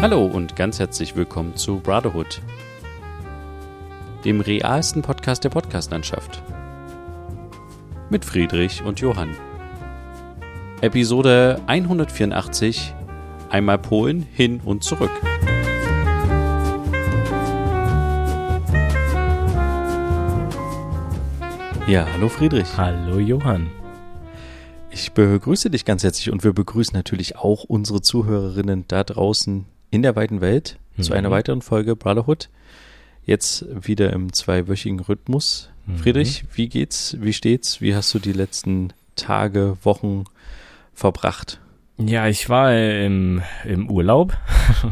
Hallo und ganz herzlich willkommen zu Brotherhood, dem realsten Podcast der Podcastlandschaft. Mit Friedrich und Johann. Episode 184 Einmal Polen hin und zurück. Ja, hallo Friedrich. Hallo Johann. Ich begrüße dich ganz herzlich und wir begrüßen natürlich auch unsere Zuhörerinnen da draußen in der weiten Welt mhm. zu einer weiteren Folge Brotherhood. Jetzt wieder im zweiwöchigen Rhythmus. Mhm. Friedrich, wie geht's? Wie steht's? Wie hast du die letzten Tage, Wochen verbracht? Ja, ich war im, im Urlaub,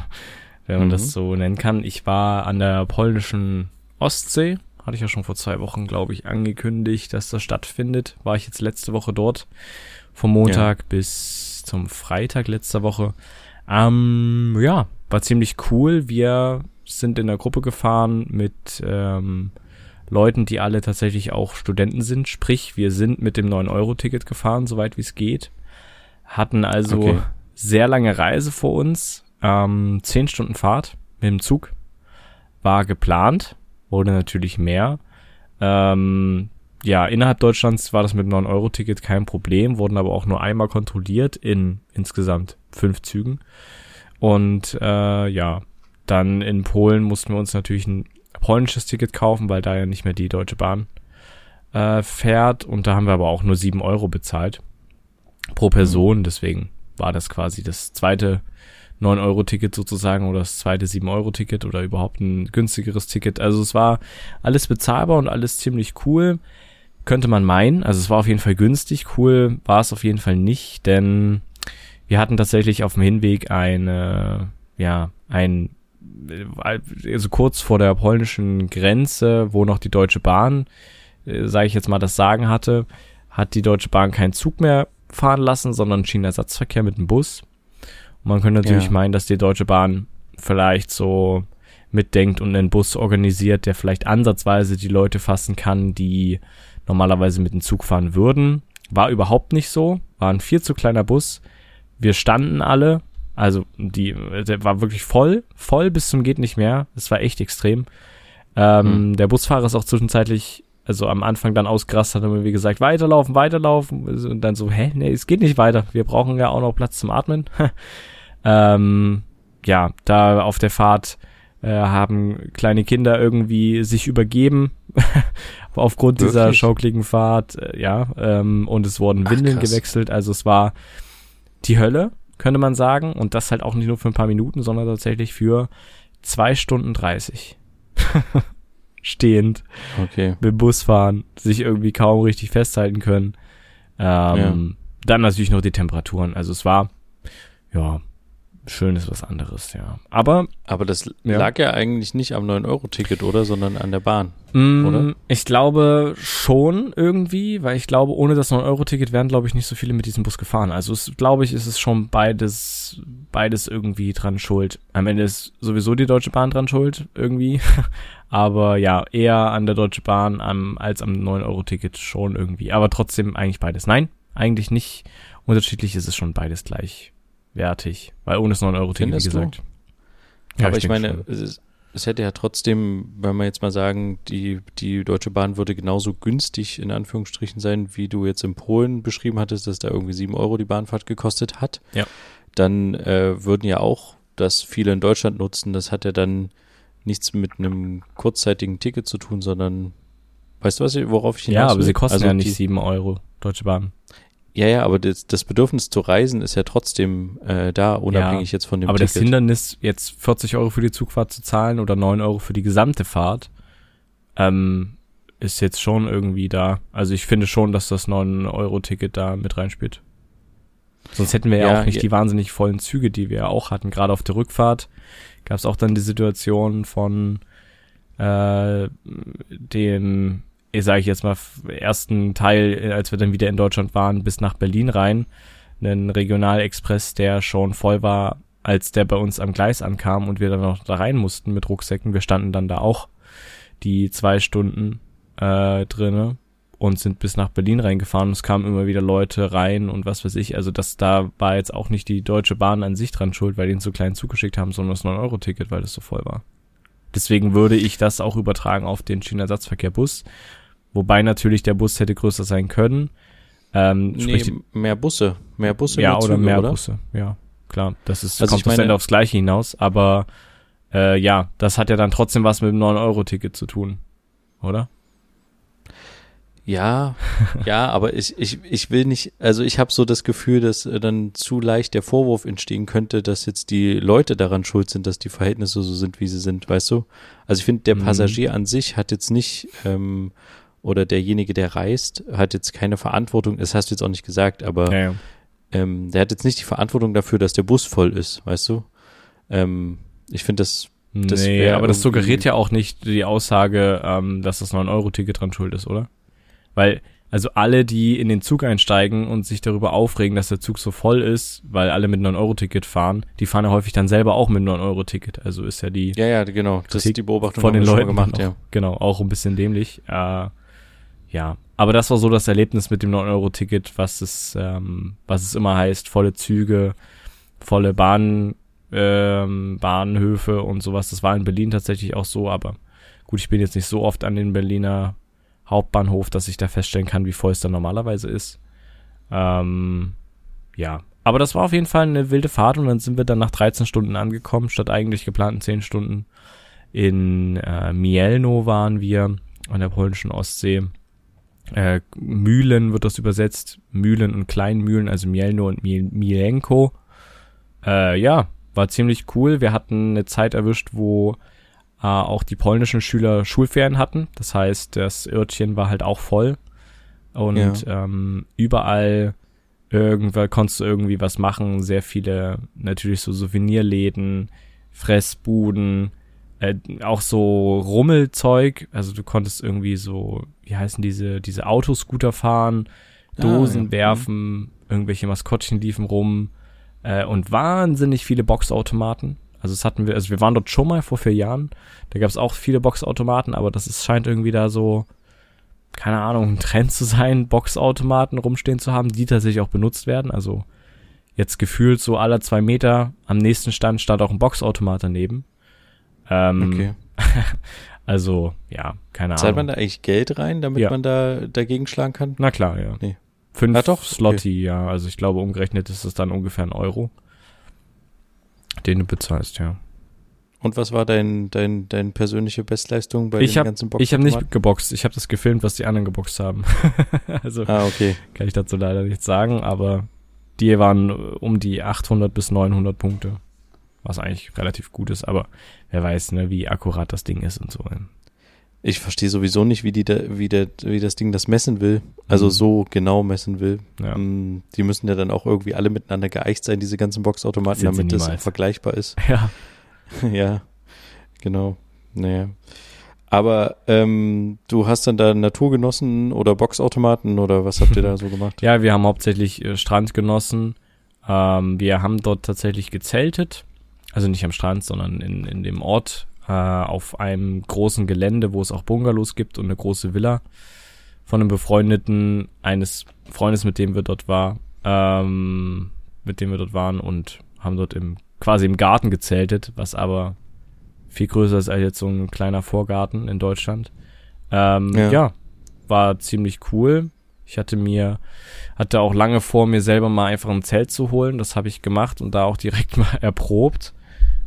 wenn man mhm. das so nennen kann. Ich war an der polnischen Ostsee hatte ich ja schon vor zwei Wochen, glaube ich, angekündigt, dass das stattfindet. War ich jetzt letzte Woche dort. Vom Montag ja. bis zum Freitag letzter Woche. Ähm, ja, war ziemlich cool. Wir sind in der Gruppe gefahren mit ähm, Leuten, die alle tatsächlich auch Studenten sind. Sprich, wir sind mit dem 9-Euro-Ticket gefahren, soweit wie es geht. Hatten also okay. sehr lange Reise vor uns. Ähm, zehn Stunden Fahrt mit dem Zug. War geplant wurde natürlich mehr. Ähm, ja, innerhalb Deutschlands war das mit 9-Euro-Ticket kein Problem, wurden aber auch nur einmal kontrolliert in insgesamt fünf Zügen. Und äh, ja, dann in Polen mussten wir uns natürlich ein polnisches Ticket kaufen, weil da ja nicht mehr die Deutsche Bahn äh, fährt. Und da haben wir aber auch nur 7 Euro bezahlt pro Person. Deswegen war das quasi das zweite 9-Euro-Ticket sozusagen oder das zweite 7-Euro-Ticket oder überhaupt ein günstigeres Ticket. Also es war alles bezahlbar und alles ziemlich cool. Könnte man meinen. Also es war auf jeden Fall günstig. Cool war es auf jeden Fall nicht, denn wir hatten tatsächlich auf dem Hinweg eine, ja, ein, also kurz vor der polnischen Grenze, wo noch die Deutsche Bahn, äh, sage ich jetzt mal, das Sagen hatte, hat die Deutsche Bahn keinen Zug mehr fahren lassen, sondern Schienenersatzverkehr mit dem Bus. Man könnte natürlich ja. meinen, dass die Deutsche Bahn vielleicht so mitdenkt und einen Bus organisiert, der vielleicht ansatzweise die Leute fassen kann, die normalerweise mit dem Zug fahren würden. War überhaupt nicht so. War ein viel zu kleiner Bus. Wir standen alle. Also, die, der war wirklich voll, voll bis zum geht nicht mehr. Es war echt extrem. Ähm, mhm. Der Busfahrer ist auch zwischenzeitlich, also am Anfang dann ausgerastet, hat wie gesagt, weiterlaufen, weiterlaufen. Und dann so, hä, nee, es geht nicht weiter. Wir brauchen ja auch noch Platz zum Atmen. Ähm, ja, da auf der Fahrt äh, haben kleine Kinder irgendwie sich übergeben aufgrund Wirklich? dieser schaukligen Fahrt, äh, ja, ähm, und es wurden Windeln Ach, gewechselt, also es war die Hölle, könnte man sagen, und das halt auch nicht nur für ein paar Minuten, sondern tatsächlich für zwei Stunden dreißig. Stehend. Okay. Mit Bus fahren, sich irgendwie kaum richtig festhalten können. Ähm, ja. Dann natürlich noch die Temperaturen. Also es war, ja, schön ist was anderes, ja. Aber. Aber das ja. lag ja eigentlich nicht am 9-Euro-Ticket, oder? Sondern an der Bahn. Mm, oder? Ich glaube schon irgendwie, weil ich glaube, ohne das 9-Euro-Ticket wären, glaube ich, nicht so viele mit diesem Bus gefahren. Also es, glaube ich, ist es schon beides, beides irgendwie dran schuld. Am Ende ist sowieso die Deutsche Bahn dran schuld, irgendwie. Aber ja, eher an der Deutsche Bahn am, als am 9-Euro-Ticket schon irgendwie. Aber trotzdem eigentlich beides. Nein, eigentlich nicht. Unterschiedlich ist es schon beides gleich wertig. Weil ohne das 9-Euro-Ticket, wie gesagt. Ja, aber ich, ich meine, es, es, hätte ja trotzdem, wenn wir jetzt mal sagen, die, die Deutsche Bahn würde genauso günstig in Anführungsstrichen sein, wie du jetzt in Polen beschrieben hattest, dass da irgendwie 7 Euro die Bahnfahrt gekostet hat. Ja. Dann äh, würden ja auch das viele in Deutschland nutzen. Das hat ja dann nichts mit einem kurzzeitigen Ticket zu tun, sondern weißt du, was ich, worauf ich hinaus Ja, aber sie kosten also ja nicht 7 Euro, Deutsche Bahn. Ja, ja, aber das, das Bedürfnis zu reisen ist ja trotzdem äh, da, unabhängig ja, jetzt von dem aber Ticket. das Hindernis, jetzt 40 Euro für die Zugfahrt zu zahlen oder 9 Euro für die gesamte Fahrt, ähm, ist jetzt schon irgendwie da. Also ich finde schon, dass das 9-Euro-Ticket da mit reinspielt. Sonst hätten wir ja, ja auch nicht ja. die wahnsinnig vollen Züge, die wir auch hatten. Gerade auf der Rückfahrt gab es auch dann die Situation von äh, dem sage ich jetzt mal, ersten Teil, äh, als wir dann wieder in Deutschland waren, bis nach Berlin rein, einen Regionalexpress, der schon voll war, als der bei uns am Gleis ankam und wir dann noch da rein mussten mit Rucksäcken. Wir standen dann da auch die zwei Stunden äh, drinne und sind bis nach Berlin reingefahren es kamen immer wieder Leute rein und was weiß ich. Also das da war jetzt auch nicht die Deutsche Bahn an sich dran schuld, weil die einen so kleinen Zug geschickt haben, sondern das 9-Euro-Ticket, weil das so voll war. Deswegen würde ich das auch übertragen auf den Schienenersatzverkehr-Bus. Wobei natürlich der Bus hätte größer sein können. Ähm, nee, mehr Busse. Mehr Busse. Ja, mehr Züge, oder mehr oder? Busse. Ja, klar. Das ist, also kommt das Ende aufs Gleiche hinaus. Aber äh, ja, das hat ja dann trotzdem was mit dem 9-Euro-Ticket zu tun. Oder? Ja, ja, aber ich, ich, ich will nicht, also ich habe so das Gefühl, dass äh, dann zu leicht der Vorwurf entstehen könnte, dass jetzt die Leute daran schuld sind, dass die Verhältnisse so sind, wie sie sind, weißt du? Also ich finde, der mhm. Passagier an sich hat jetzt nicht, ähm, oder derjenige, der reist, hat jetzt keine Verantwortung, das hast du jetzt auch nicht gesagt, aber ja, ja. Ähm, der hat jetzt nicht die Verantwortung dafür, dass der Bus voll ist, weißt du? Ähm, ich finde das das nee, aber das suggeriert ja auch nicht die Aussage, ähm, dass das 9-Euro-Ticket dran schuld ist, oder? Weil, also alle, die in den Zug einsteigen und sich darüber aufregen, dass der Zug so voll ist, weil alle mit 9-Euro-Ticket fahren, die fahren ja häufig dann selber auch mit 9-Euro-Ticket. Also ist ja die. Ja, ja, genau. Das ist die Beobachtung von den Leuten gemacht, auch, ja. Genau, auch ein bisschen dämlich. Äh, ja. Aber das war so das Erlebnis mit dem 9-Euro-Ticket, was es, ähm, was es immer heißt, volle Züge, volle Bahn, ähm, Bahnhöfe und sowas. Das war in Berlin tatsächlich auch so, aber gut, ich bin jetzt nicht so oft an den Berliner Hauptbahnhof, dass ich da feststellen kann, wie voll es da normalerweise ist. Ähm, ja, aber das war auf jeden Fall eine wilde Fahrt und dann sind wir dann nach 13 Stunden angekommen, statt eigentlich geplanten 10 Stunden. In äh, Mielno waren wir an der polnischen Ostsee. Äh, Mühlen wird das übersetzt. Mühlen und Kleinmühlen, also Mielno und Mielenko. Äh, ja, war ziemlich cool. Wir hatten eine Zeit erwischt, wo äh, auch die polnischen Schüler Schulferien hatten. Das heißt, das Örtchen war halt auch voll. Und ja. ähm, überall irgendwann konntest du irgendwie was machen. Sehr viele, natürlich so Souvenirläden, Fressbuden, äh, auch so Rummelzeug. Also du konntest irgendwie so, wie heißen diese, diese Autoscooter fahren, ah, Dosen ah, ja. werfen, irgendwelche Maskottchen liefen rum äh, und wahnsinnig viele Boxautomaten. Also das hatten wir, also wir waren dort schon mal vor vier Jahren. Da gab es auch viele Boxautomaten, aber das ist, scheint irgendwie da so, keine Ahnung, ein Trend zu sein, Boxautomaten rumstehen zu haben, die tatsächlich auch benutzt werden. Also jetzt gefühlt so aller zwei Meter am nächsten Stand stand auch ein Boxautomat daneben. Ähm, okay. also, ja, keine Ahnung. Zahlt man da eigentlich Geld rein, damit ja. man da dagegen schlagen kann? Na klar, ja. Nee. Fünf ah, doch? Slotty, okay. ja. Also ich glaube, umgerechnet ist es dann ungefähr ein Euro den du bezahlst, ja. Und was war dein, dein, dein persönliche Bestleistung bei ich den hab, ganzen Boxen? Ich habe nicht geboxt, ich habe das gefilmt, was die anderen geboxt haben. also ah, okay. kann ich dazu leider nichts sagen, aber die waren um die 800 bis 900 Punkte, was eigentlich relativ gut ist, aber wer weiß, ne, wie akkurat das Ding ist und so. Ich verstehe sowieso nicht, wie die da, wie der, wie das Ding das messen will. Also mhm. so genau messen will. Ja. Mm, die müssen ja dann auch irgendwie alle miteinander geeicht sein, diese ganzen Boxautomaten, Sind damit das vergleichbar ist. Ja. ja, genau. Naja. Aber ähm, du hast dann da Natur genossen oder Boxautomaten oder was habt ihr da so gemacht? Ja, wir haben hauptsächlich äh, Strand genossen. Ähm, wir haben dort tatsächlich gezeltet. Also nicht am Strand, sondern in, in dem Ort äh, auf einem großen Gelände, wo es auch Bungalows gibt und eine große Villa von einem befreundeten, eines Freundes, mit dem wir dort war, ähm, mit dem wir dort waren und haben dort im, quasi im Garten gezeltet, was aber viel größer ist als jetzt so ein kleiner Vorgarten in Deutschland. Ähm, ja. ja, war ziemlich cool. Ich hatte mir, hatte auch lange vor, mir selber mal einfach ein Zelt zu holen. Das habe ich gemacht und da auch direkt mal erprobt.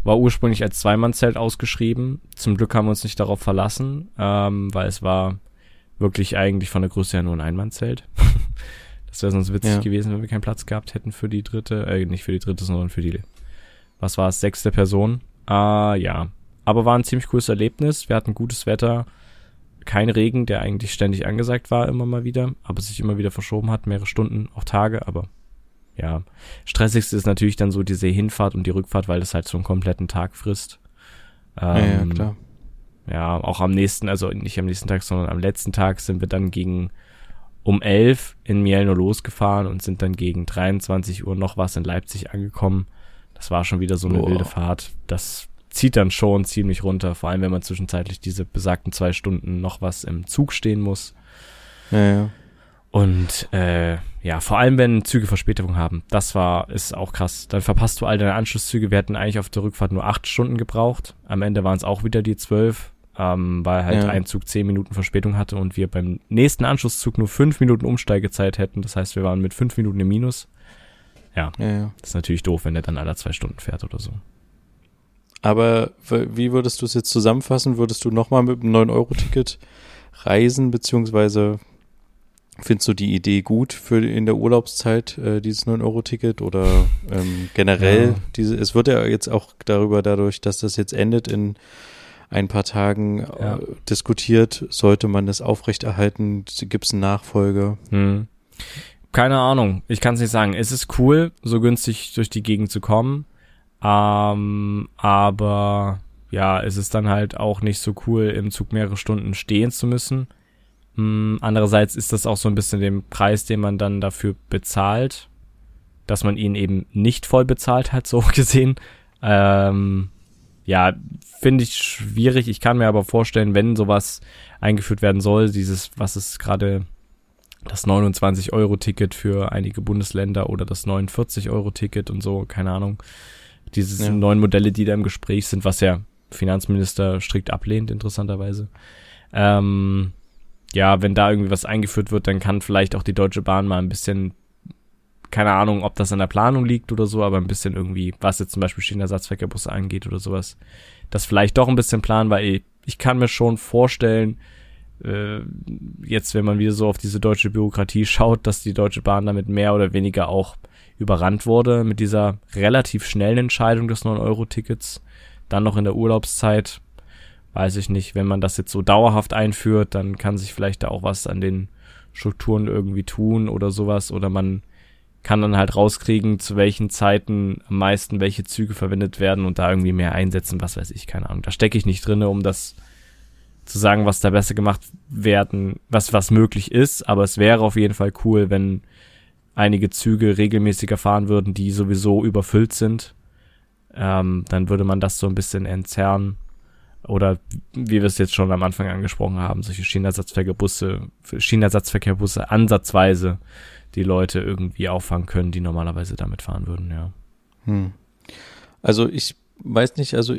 War ursprünglich als Zweimannzelt ausgeschrieben. Zum Glück haben wir uns nicht darauf verlassen, ähm, weil es war wirklich eigentlich von der Größe her nur ein Einmannzelt. das wäre sonst witzig ja. gewesen, wenn wir keinen Platz gehabt hätten für die dritte, äh, nicht für die dritte, sondern für die, was war es, sechste Person. Ah, ja. Aber war ein ziemlich cooles Erlebnis. Wir hatten gutes Wetter. Kein Regen, der eigentlich ständig angesagt war, immer mal wieder, aber sich immer wieder verschoben hat, mehrere Stunden, auch Tage, aber ja, stressigste ist natürlich dann so diese Hinfahrt und die Rückfahrt, weil das halt so einen kompletten Tag frisst. Ähm, ja, klar. Ja, auch am nächsten, also nicht am nächsten Tag, sondern am letzten Tag sind wir dann gegen um elf in Mielno losgefahren und sind dann gegen 23 Uhr noch was in Leipzig angekommen. Das war schon wieder so eine oh. wilde Fahrt. Das zieht dann schon ziemlich runter, vor allem wenn man zwischenzeitlich diese besagten zwei Stunden noch was im Zug stehen muss. Ja, ja. Und äh, ja, vor allem wenn Züge Verspätung haben, das war, ist auch krass. Dann verpasst du all deine Anschlusszüge. Wir hatten eigentlich auf der Rückfahrt nur acht Stunden gebraucht. Am Ende waren es auch wieder die zwölf, ähm, weil halt Ja. ein Zug zehn Minuten Verspätung hatte und wir beim nächsten Anschlusszug nur fünf Minuten Umsteigezeit hätten. Das heißt, wir waren mit fünf Minuten im Minus. ja, ja. Das ist natürlich doof, wenn der dann alle zwei Stunden fährt oder so. Aber wie würdest du es jetzt zusammenfassen? Würdest du nochmal mit einem 9-Euro-Ticket reisen, beziehungsweise findest du die Idee gut für in der Urlaubszeit, äh, dieses 9-Euro-Ticket oder ähm, generell Ja. diese, es wird ja jetzt auch darüber, dadurch, dass das jetzt endet in ein paar Tagen Ja. äh, diskutiert, sollte man das aufrechterhalten, gibt es eine Nachfolge? Hm. Keine Ahnung, ich kann es nicht sagen. Es ist cool, so günstig durch die Gegend zu kommen. Ähm, aber ja, es ist dann halt auch nicht so cool, im Zug mehrere Stunden stehen zu müssen. Hm, andererseits ist das auch so ein bisschen den Preis, den man dann dafür bezahlt, dass man ihn eben nicht voll bezahlt hat, so gesehen. Ähm, ja, finde ich schwierig. Ich kann mir aber vorstellen, wenn sowas eingeführt werden soll, dieses, was ist gerade das 29-Euro-Ticket für einige Bundesländer oder das 49-Euro-Ticket und so, keine Ahnung. Diese Ja. neuen Modelle, die da im Gespräch sind, was ja Finanzminister strikt ablehnt, interessanterweise. Ähm, ja, wenn da irgendwie was eingeführt wird, dann kann vielleicht auch die Deutsche Bahn mal ein bisschen, keine Ahnung, ob das an der Planung liegt oder so, aber ein bisschen irgendwie, was jetzt zum Beispiel Schienenersatzverkehrbusse angeht oder sowas, das vielleicht doch ein bisschen planen, weil ich, ich kann mir schon vorstellen, äh, jetzt, wenn man wieder so auf diese deutsche Bürokratie schaut, dass die Deutsche Bahn damit mehr oder weniger auch überrannt wurde mit dieser relativ schnellen Entscheidung des 9-Euro-Tickets, dann noch in der Urlaubszeit, weiß ich nicht, wenn man das jetzt so dauerhaft einführt, dann kann sich vielleicht da auch was an den Strukturen irgendwie tun oder sowas, oder man kann dann halt rauskriegen, zu welchen Zeiten am meisten welche Züge verwendet werden und da irgendwie mehr einsetzen, was weiß ich, keine Ahnung. Da stecke ich nicht drinne, um das zu sagen, was da besser gemacht werden, was, was möglich ist, aber es wäre auf jeden Fall cool, wenn einige Züge regelmäßiger fahren würden, die sowieso überfüllt sind. Ähm, dann würde man das so ein bisschen entzerren. Oder wie wir es jetzt schon am Anfang angesprochen haben, solche Schienenersatzverkehrbusse, Schienenersatzverkehrbusse ansatzweise die Leute irgendwie auffangen können, die normalerweise damit fahren würden, ja. Hm. Also ich weiß nicht, also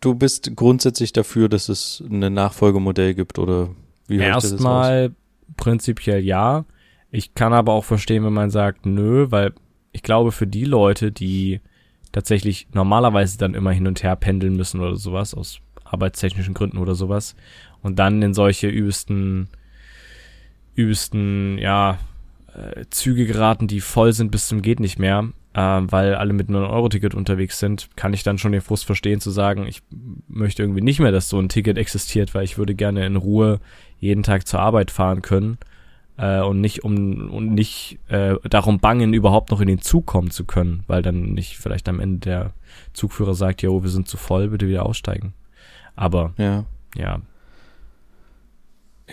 du bist grundsätzlich dafür, dass es ein Nachfolgemodell gibt oder wie? Erstmal prinzipiell ja. Ich kann aber auch verstehen, wenn man sagt, nö, weil ich glaube, für die Leute, die tatsächlich normalerweise dann immer hin und her pendeln müssen oder sowas, aus arbeitstechnischen Gründen oder sowas, und dann in solche übelsten, übelsten, ja, äh, Züge geraten, die voll sind bis zum geht nicht mehr, äh, weil alle mit einem 9-Euro-Ticket unterwegs sind, kann ich dann schon den Frust verstehen zu sagen, ich möchte irgendwie nicht mehr, dass so ein Ticket existiert, weil ich würde gerne in Ruhe jeden Tag zur Arbeit fahren können äh, und nicht um und nicht äh, darum bangen, überhaupt noch in den Zug kommen zu können, weil dann nicht vielleicht am Ende der Zugführer sagt, jo, wir sind zu voll, bitte wieder aussteigen. Aber Ja. ja,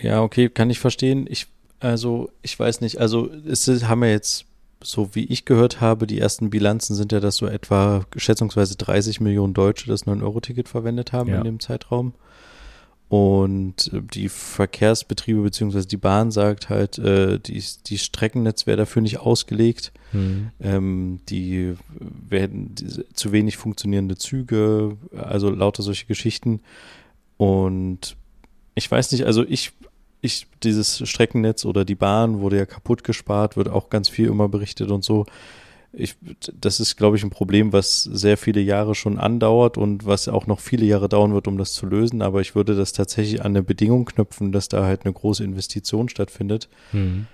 Ja, okay, kann ich verstehen. Ich, also, ich weiß nicht, also es ist, haben ja jetzt, so wie ich gehört habe, die ersten Bilanzen sind ja, dass so etwa schätzungsweise 30 Millionen Deutsche das 9-Euro-Ticket verwendet haben Ja. in dem Zeitraum. Und äh, die Verkehrsbetriebe beziehungsweise die Bahn sagt halt, äh, die, die Streckennetz wäre dafür nicht ausgelegt. hm, Ähm, die werden zu wenig funktionierende Züge, also lauter solche Geschichten. Und ich weiß nicht, also ich, ich, dieses Streckennetz oder die Bahn wurde ja kaputt gespart, wird auch ganz viel immer berichtet und so. Ich, das ist, glaube ich, ein Problem, was sehr viele Jahre schon andauert und was auch noch viele Jahre dauern wird, um das zu lösen. Aber ich würde das tatsächlich an eine Bedingung knüpfen, dass da halt eine große Investition stattfindet hm,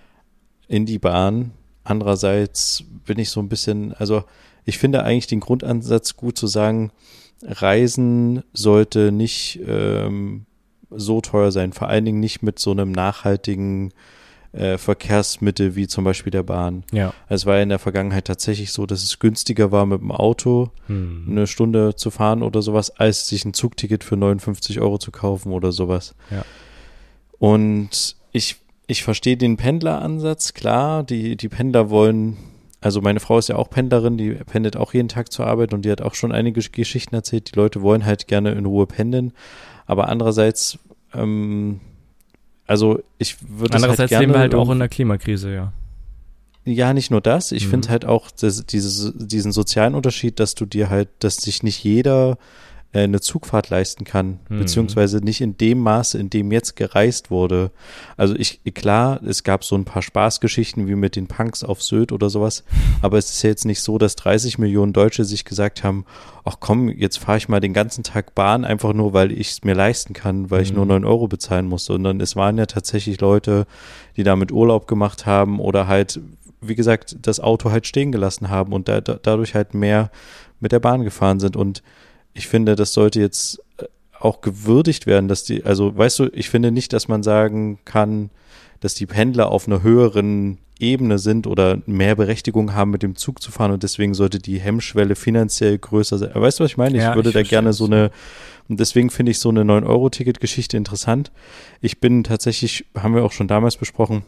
in die Bahn. Andererseits bin ich so ein bisschen, also ich finde eigentlich den Grundansatz gut zu sagen, Reisen sollte nicht ähm, so teuer sein, vor allen Dingen nicht mit so einem nachhaltigen äh, Verkehrsmittel wie zum Beispiel der Bahn. ja, Es war ja in der Vergangenheit tatsächlich so, dass es günstiger war, mit dem Auto hm, eine Stunde zu fahren oder sowas, als sich ein Zugticket für 59 Euro zu kaufen oder sowas. Ja. Und ich, ich verstehe den Pendleransatz, klar, die, die Pendler wollen, also meine Frau ist ja auch Pendlerin, die pendelt auch jeden Tag zur Arbeit und die hat auch schon einige Geschichten erzählt. Die Leute wollen halt gerne in Ruhe pendeln, aber andererseits, ähm, also ich würde Andererseits halt leben wir halt auch in der Klimakrise, ja. Ja, nicht nur das. Ich mhm. finde halt auch das, dieses, diesen sozialen Unterschied, dass du dir halt, dass sich nicht jeder eine Zugfahrt leisten kann, mhm. beziehungsweise nicht in dem Maße, in dem jetzt gereist wurde. Also ich, klar, es gab so ein paar Spaßgeschichten wie mit den Punks auf Sylt oder sowas, aber es ist ja jetzt nicht so, dass 30 Millionen Deutsche sich gesagt haben, ach komm, jetzt fahre ich mal den ganzen Tag Bahn, einfach nur, weil ich es mir leisten kann, weil mhm. ich nur 9 Euro bezahlen muss, sondern es waren ja tatsächlich Leute, die damit Urlaub gemacht haben oder halt, wie gesagt, das Auto halt stehen gelassen haben und da, da, dadurch halt mehr mit der Bahn gefahren sind und ich finde, das sollte jetzt äh, auch gewürdigt werden, dass die, also weißt du, ich finde nicht, dass man sagen kann, dass die Pendler auf einer höheren Ebene sind oder mehr Berechtigung haben, mit dem Zug zu fahren und deswegen sollte die Hemmschwelle finanziell größer sein. Weißt du, was ich meine? Ich ja, würde ich da gerne so eine, und deswegen finde ich so eine 9-Euro-Ticket-Geschichte interessant. Ich bin tatsächlich, haben wir auch schon damals besprochen,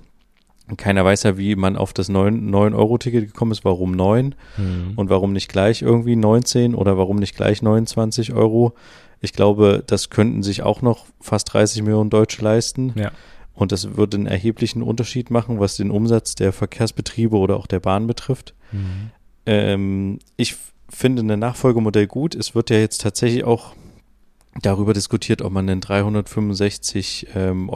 keiner weiß ja, wie man auf das 9-Euro-Ticket gekommen ist, warum 9 mhm. und warum nicht gleich irgendwie 19 oder warum nicht gleich 29 Euro. Ich glaube, das könnten sich auch noch fast 30 Millionen Deutsche leisten. Ja. Und das würde einen erheblichen Unterschied machen, was den Umsatz der Verkehrsbetriebe oder auch der Bahn betrifft. Mhm. Ähm, ich finde ein Nachfolgemodell gut. Es wird ja jetzt tatsächlich auch darüber diskutiert, ob man ein 365 ähm,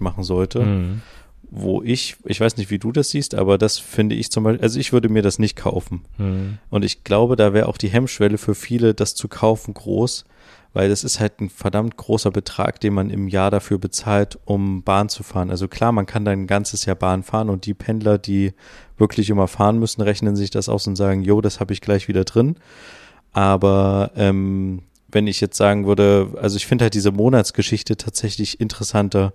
machen sollte. Mhm wo ich, ich weiß nicht, wie du das siehst, aber das finde ich zum Beispiel, also ich würde mir das nicht kaufen. Mhm. Und ich glaube, da wäre auch die Hemmschwelle für viele, das zu kaufen, groß, weil das ist halt ein verdammt großer Betrag, den man im Jahr dafür bezahlt, um Bahn zu fahren. Also klar, man kann dann ein ganzes Jahr Bahn fahren und die Pendler, die wirklich immer fahren müssen, rechnen sich das aus und sagen, jo, das habe ich gleich wieder drin. Aber ähm, wenn ich jetzt sagen würde, also ich finde halt diese Monatsgeschichte tatsächlich interessanter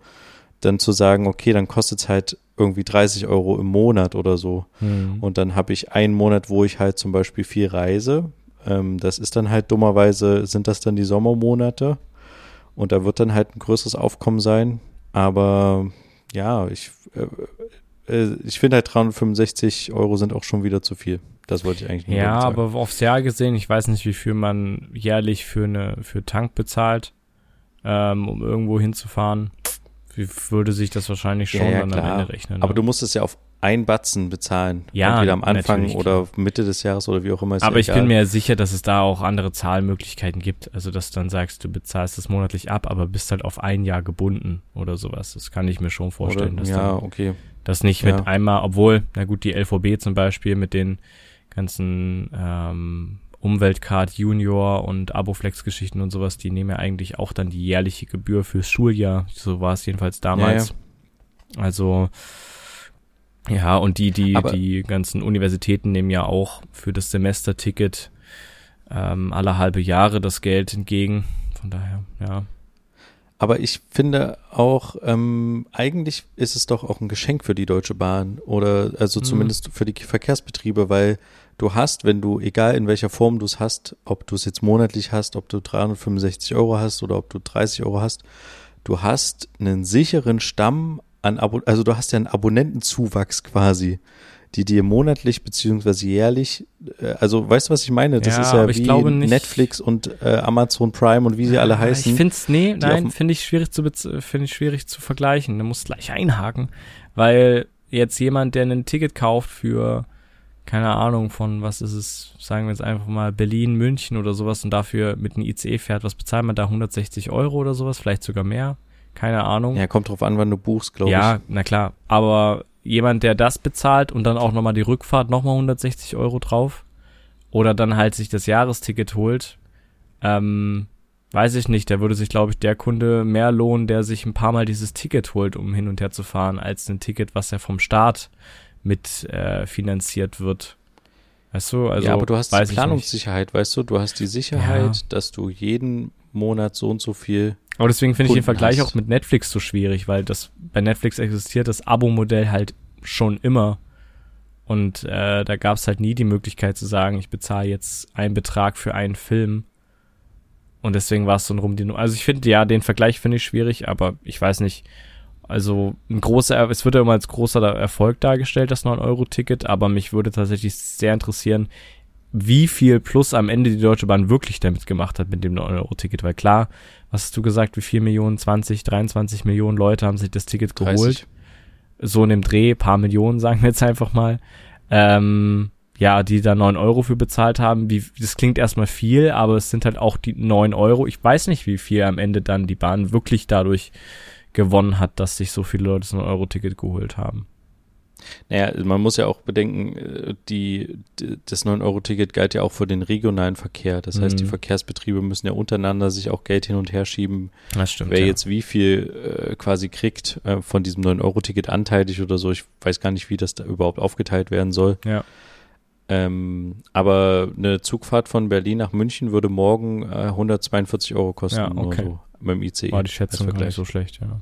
dann zu sagen, okay, dann kostet es halt irgendwie 30 Euro im Monat oder so. Mhm. Und dann habe ich einen Monat, wo ich halt zum Beispiel viel reise. Ähm, das ist dann halt dummerweise, sind das dann die Sommermonate. Und da wird dann halt ein größeres Aufkommen sein. Aber ja, ich, äh, äh ich finde halt 365 Euro sind auch schon wieder zu viel. Das wollte ich eigentlich nur Ja, sagen. aber aufs Jahr gesehen, ich weiß nicht, wie viel man jährlich für eine für Tank bezahlt, ähm, um irgendwo hinzufahren würde sich das wahrscheinlich schon ja, ja, dann am Ende rechnen. Aber ne? du musst es ja auf ein Batzen bezahlen. Ja. Entweder am Anfang oder Mitte des Jahres oder wie auch immer. Aber ja ich bin mir sicher, dass es da auch andere Zahlmöglichkeiten gibt. Also, dass du dann sagst, du bezahlst das monatlich ab, aber bist halt auf ein Jahr gebunden oder sowas. Das kann ich mir schon vorstellen. Oder, dass ja, dann, okay. Das nicht mit einmal, obwohl, na gut, die LVB zum Beispiel mit den ganzen ähm, Umweltcard Junior und Aboflex-Geschichten und sowas, die nehmen ja eigentlich auch dann die jährliche Gebühr fürs Schuljahr. So war es jedenfalls damals. Ja, ja. Also ja, und die, die, Aber die ganzen Universitäten nehmen ja auch für das Semesterticket ähm, alle halbe Jahre das Geld entgegen. Von daher, ja. Aber ich finde auch, ähm, eigentlich ist es doch auch ein Geschenk für die Deutsche Bahn oder also mhm. zumindest für die Verkehrsbetriebe, weil du hast, wenn du, egal in welcher Form du es hast, ob du es jetzt monatlich hast, ob du 365 Euro hast oder ob du 30 Euro hast, du hast einen sicheren Stamm an Abo, also du hast ja einen Abonnentenzuwachs quasi, die dir monatlich beziehungsweise jährlich, äh, also weißt du, was ich meine? Das ja, ist ja wie Netflix und äh, Amazon Prime und wie sie alle heißen. Ich finde es, nee, nein, finde ich schwierig zu, finde ich schwierig zu vergleichen. Du musst gleich einhaken, weil jetzt jemand, der ein Ticket kauft für keine Ahnung, von was ist es, sagen wir jetzt einfach mal Berlin, München oder sowas und dafür mit einem ICE fährt, was bezahlt man da? 160 Euro oder sowas, vielleicht sogar mehr? Keine Ahnung. Ja, kommt drauf an, wann du buchst, glaube ich. Ja, na klar. Aber jemand, der das bezahlt und dann auch nochmal die Rückfahrt nochmal 160 Euro drauf oder dann halt sich das Jahresticket holt, ähm, weiß ich nicht, der würde sich, glaube ich, der Kunde mehr lohnen, der sich ein paar Mal dieses Ticket holt, um hin und her zu fahren, als ein Ticket, was er vom Staat mit äh, finanziert wird. Weißt du, also. Ja, aber du hast die Planungssicherheit, weißt du, du hast die Sicherheit, ja. dass du jeden Monat so und so viel. Aber deswegen finde ich den Vergleich hast. auch mit Netflix so schwierig, weil das bei Netflix existiert das Abo-Modell halt schon immer. Und äh, da gab es halt nie die Möglichkeit zu sagen, ich bezahle jetzt einen Betrag für einen Film. Und deswegen war es so ein rum die. Also ich finde, ja, den Vergleich finde ich schwierig, aber ich weiß nicht. Also ein großer, es wird ja immer als großer Erfolg dargestellt, das 9-Euro-Ticket, aber mich würde tatsächlich sehr interessieren, wie viel plus am Ende die Deutsche Bahn wirklich damit gemacht hat mit dem 9-Euro-Ticket. Weil klar, was hast du gesagt, wie viel Millionen, 20, 23 Millionen Leute haben sich das Ticket geholt. 30. So in dem Dreh, paar Millionen, sagen wir jetzt einfach mal. Ähm, ja, die da 9 Euro für bezahlt haben. Wie, das klingt erstmal viel, aber es sind halt auch die 9 Euro. Ich weiß nicht, wie viel am Ende dann die Bahn wirklich dadurch gewonnen hat, dass sich so viele Leute das 9-Euro-Ticket geholt haben. Naja, man muss ja auch bedenken, äh, die, das 9-Euro-Ticket galt ja auch für den regionalen Verkehr. Das heißt, die mhm. Verkehrsbetriebe müssen ja untereinander sich auch Geld hin und her schieben. Das stimmt. Wer ja. jetzt wie viel äh, quasi kriegt äh, von diesem 9-Euro-Ticket anteilig oder so, ich weiß gar nicht, wie das da überhaupt aufgeteilt werden soll. Ja. Ähm, aber eine Zugfahrt von Berlin nach München würde morgen äh, 142 Euro kosten. Ja, okay. So, dem ICE. War die Schätzung gar nicht so schlecht, ja.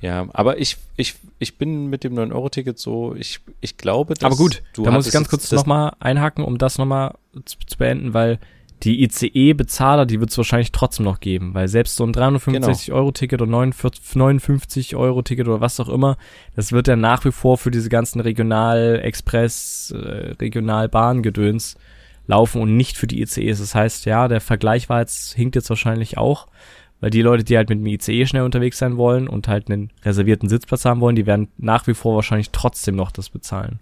Ja, aber ich, ich, ich bin mit dem 9-Euro-Ticket so, ich, ich glaube, dass Aber gut, da muss ich ganz kurz nochmal einhaken, um das nochmal zu, zu beenden, weil die ICE-Bezahler, die wird es wahrscheinlich trotzdem noch geben, weil selbst so ein 365-Euro-Ticket genau. oder 59-Euro-Ticket oder was auch immer, das wird ja nach wie vor für diese ganzen Regional-Express, äh, Regionalbahn-Gedöns laufen und nicht für die ICEs. Das heißt, ja, der Vergleich war jetzt, hinkt jetzt wahrscheinlich auch, weil die Leute, die halt mit dem ICE schnell unterwegs sein wollen und halt einen reservierten Sitzplatz haben wollen, die werden nach wie vor wahrscheinlich trotzdem noch das bezahlen.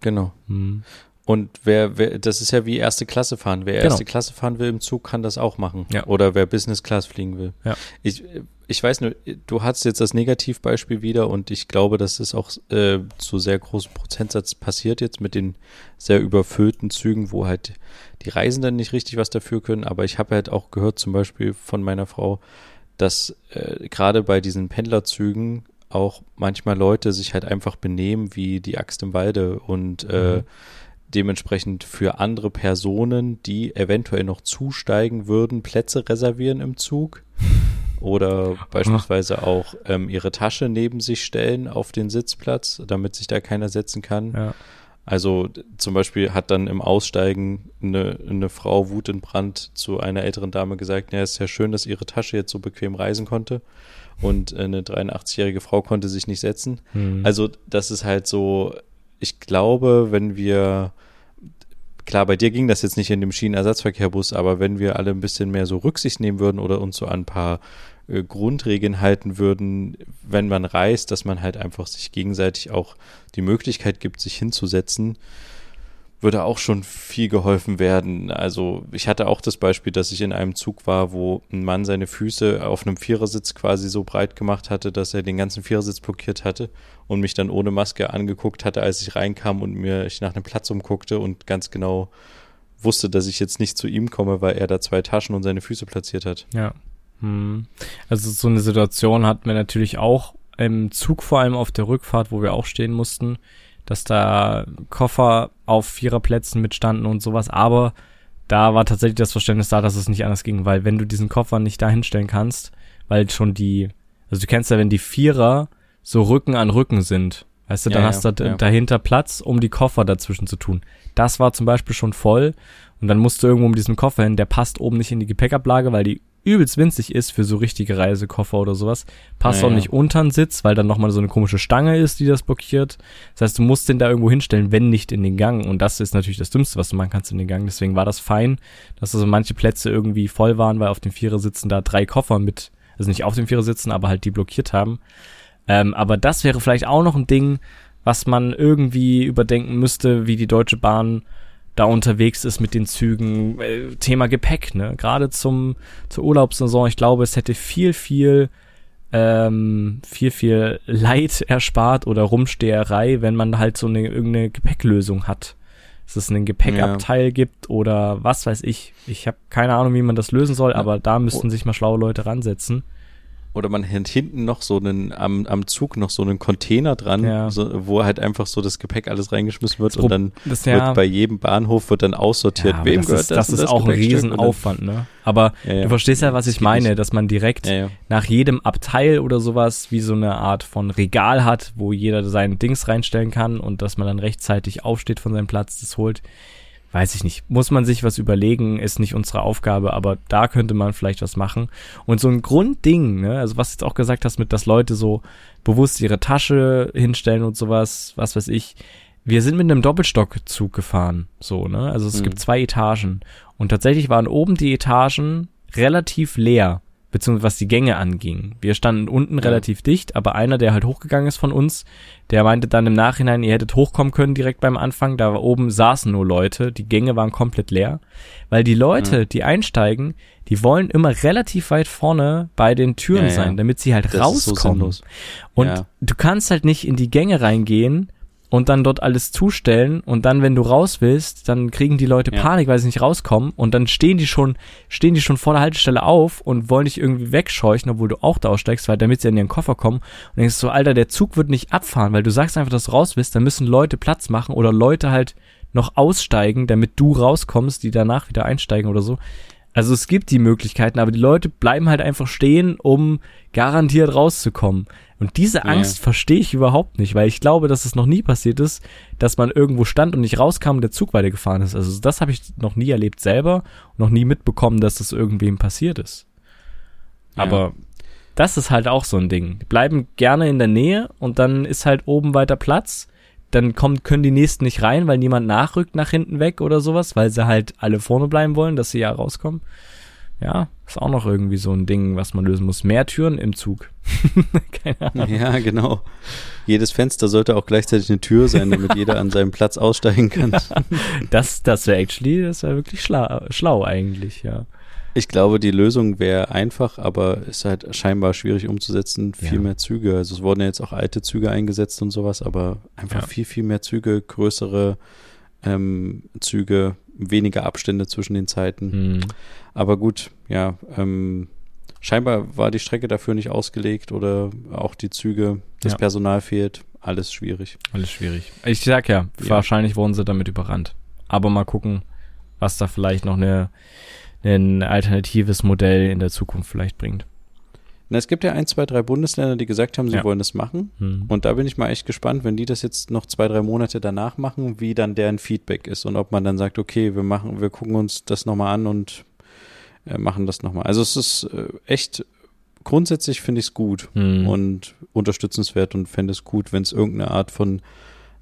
Genau. Hm. Und wer, wer, das ist ja wie erste Klasse fahren. Wer genau. erste Klasse fahren will im Zug, kann das auch machen. Ja. Oder wer Business Class fliegen will. Ja. Ich, ich weiß nur, du hast jetzt das Negativbeispiel wieder und ich glaube, dass es auch äh, zu sehr großem Prozentsatz passiert jetzt mit den sehr überfüllten Zügen, wo halt die Reisenden nicht richtig was dafür können. Aber ich habe halt auch gehört, zum Beispiel von meiner Frau, dass äh, gerade bei diesen Pendlerzügen auch manchmal Leute sich halt einfach benehmen wie die Axt im Walde und äh, mhm. äh, dementsprechend für andere Personen, die eventuell noch zusteigen würden, Plätze reservieren im Zug oder beispielsweise auch ähm, ihre Tasche neben sich stellen auf den Sitzplatz, damit sich da keiner setzen kann. Ja. Also zum Beispiel hat dann im Aussteigen eine, eine Frau wutentbrannt zu einer älteren Dame gesagt, ja, es ist ja schön, dass ihre Tasche jetzt so bequem reisen konnte und eine 83-jährige Frau konnte sich nicht setzen. Mhm. Also das ist halt so, ich glaube, wenn wir, klar, bei dir ging das jetzt nicht in dem Schienenersatzverkehrbus, aber wenn wir alle ein bisschen mehr so Rücksicht nehmen würden oder uns so ein paar äh, Grundregeln halten würden, wenn man reist, dass man halt einfach sich gegenseitig auch die Möglichkeit gibt, sich hinzusetzen, würde auch schon viel geholfen werden. Also ich hatte auch das Beispiel, dass ich in einem Zug war, wo ein Mann seine Füße auf einem Vierersitz quasi so breit gemacht hatte, dass er den ganzen Vierersitz blockiert hatte und mich dann ohne Maske angeguckt hatte, als ich reinkam und mir ich nach einem Platz umguckte und ganz genau wusste, dass ich jetzt nicht zu ihm komme, weil er da zwei Taschen und seine Füße platziert hat. Ja. Hm. Also so eine Situation hatten wir natürlich auch im Zug, vor allem auf der Rückfahrt, wo wir auch stehen mussten dass da Koffer auf Viererplätzen mitstanden und sowas, aber da war tatsächlich das Verständnis da, dass es nicht anders ging, weil wenn du diesen Koffer nicht da hinstellen kannst, weil schon die, also du kennst ja, wenn die Vierer so Rücken an Rücken sind, weißt du, dann ja, hast du ja. dahinter Platz, um die Koffer dazwischen zu tun. Das war zum Beispiel schon voll und dann musst du irgendwo um diesen Koffer hin, der passt oben nicht in die Gepäckablage, weil die übelst winzig ist für so richtige Reisekoffer oder sowas. Passt ja, auch nicht unter den Sitz, weil dann nochmal so eine komische Stange ist, die das blockiert. Das heißt, du musst den da irgendwo hinstellen, wenn nicht in den Gang. Und das ist natürlich das Dümmste, was du machen kannst in den Gang. Deswegen war das fein, dass also manche Plätze irgendwie voll waren, weil auf dem Vierer sitzen da drei Koffer mit, also nicht auf dem Vierer sitzen, aber halt die blockiert haben. Ähm, aber das wäre vielleicht auch noch ein Ding, was man irgendwie überdenken müsste, wie die Deutsche Bahn da unterwegs ist mit den Zügen. Äh, Thema Gepäck, ne? Gerade zum zur Urlaubssaison. Ich glaube, es hätte viel, viel ähm, viel, viel Leid erspart oder Rumsteherei, wenn man halt so eine irgendeine Gepäcklösung hat. Dass es einen Gepäckabteil ja. gibt oder was weiß ich. Ich habe keine Ahnung, wie man das lösen soll, aber da müssten sich mal schlaue Leute ransetzen oder man hat hinten noch so einen, am, am Zug noch so einen Container dran, ja. so, wo halt einfach so das Gepäck alles reingeschmissen wird und dann das, ja, wird bei jedem Bahnhof wird dann aussortiert, ja, wem das gehört ist, das. Das ist das auch ein Riesenaufwand, ne? Aber du verstehst ja, was ich meine, dass man direkt nach jedem Abteil oder sowas wie so eine Art von Regal hat, wo jeder seinen Dings reinstellen kann und dass man dann rechtzeitig aufsteht von seinem Platz, das holt weiß ich nicht, muss man sich was überlegen, ist nicht unsere Aufgabe, aber da könnte man vielleicht was machen. Und so ein Grundding, ne, also was du jetzt auch gesagt hast, mit dass Leute so bewusst ihre Tasche hinstellen und sowas, was weiß ich, wir sind mit einem Doppelstockzug gefahren, so, ne? Also es mhm. gibt zwei Etagen. Und tatsächlich waren oben die Etagen relativ leer beziehungsweise was die Gänge anging. Wir standen unten ja. relativ dicht, aber einer, der halt hochgegangen ist von uns, der meinte dann im Nachhinein, ihr hättet hochkommen können direkt beim Anfang, da oben saßen nur Leute, die Gänge waren komplett leer, weil die Leute, ja. die einsteigen, die wollen immer relativ weit vorne bei den Türen ja, sein, damit sie halt das rauskommen. So Und du kannst halt nicht in die Gänge reingehen und dann dort alles zustellen und dann, wenn du raus willst, dann kriegen die Leute ja. Panik, weil sie nicht rauskommen und dann stehen die schon, stehen die schon vor der Haltestelle auf und wollen dich irgendwie wegscheuchen, obwohl du auch da aussteigst, weil damit sie an ihren Koffer kommen und denkst so, Alter, der Zug wird nicht abfahren, weil du sagst einfach, dass du raus willst, dann müssen Leute Platz machen oder Leute halt noch aussteigen, damit du rauskommst, die danach wieder einsteigen oder so. Also es gibt die Möglichkeiten, aber die Leute bleiben halt einfach stehen, um garantiert rauszukommen. Und diese Angst ja. verstehe ich überhaupt nicht, weil ich glaube, dass es noch nie passiert ist, dass man irgendwo stand und nicht rauskam und der Zug weitergefahren ist. Also das habe ich noch nie erlebt selber und noch nie mitbekommen, dass das irgendwem passiert ist. Ja. Aber das ist halt auch so ein Ding. Die bleiben gerne in der Nähe und dann ist halt oben weiter Platz dann kommen, können die nächsten nicht rein, weil niemand nachrückt nach hinten weg oder sowas, weil sie halt alle vorne bleiben wollen, dass sie ja rauskommen. Ja, ist auch noch irgendwie so ein Ding, was man lösen muss. Mehr Türen im Zug. Keine Ahnung. Ja, genau. Jedes Fenster sollte auch gleichzeitig eine Tür sein, damit jeder an seinem Platz aussteigen kann. das, das wäre actually, das wäre wirklich schlau, schlau eigentlich, ja. Ich glaube, die Lösung wäre einfach, aber ist halt scheinbar schwierig umzusetzen. Viel ja. mehr Züge. Also es wurden ja jetzt auch alte Züge eingesetzt und sowas, aber einfach ja. viel, viel mehr Züge, größere ähm, Züge, weniger Abstände zwischen den Zeiten. Mhm. Aber gut, ja, ähm, scheinbar war die Strecke dafür nicht ausgelegt oder auch die Züge, das ja. Personal fehlt. Alles schwierig. Alles schwierig. Ich sag ja, wahrscheinlich wurden sie damit überrannt. Aber mal gucken, was da vielleicht noch eine ein alternatives Modell in der Zukunft vielleicht bringt. Na, es gibt ja ein, zwei, drei Bundesländer, die gesagt haben, sie ja. wollen das machen. Hm. Und da bin ich mal echt gespannt, wenn die das jetzt noch zwei, drei Monate danach machen, wie dann deren Feedback ist und ob man dann sagt, okay, wir machen, wir gucken uns das nochmal an und äh, machen das nochmal. Also es ist äh, echt, grundsätzlich finde ich es gut hm. und unterstützenswert und fände es gut, wenn es irgendeine Art von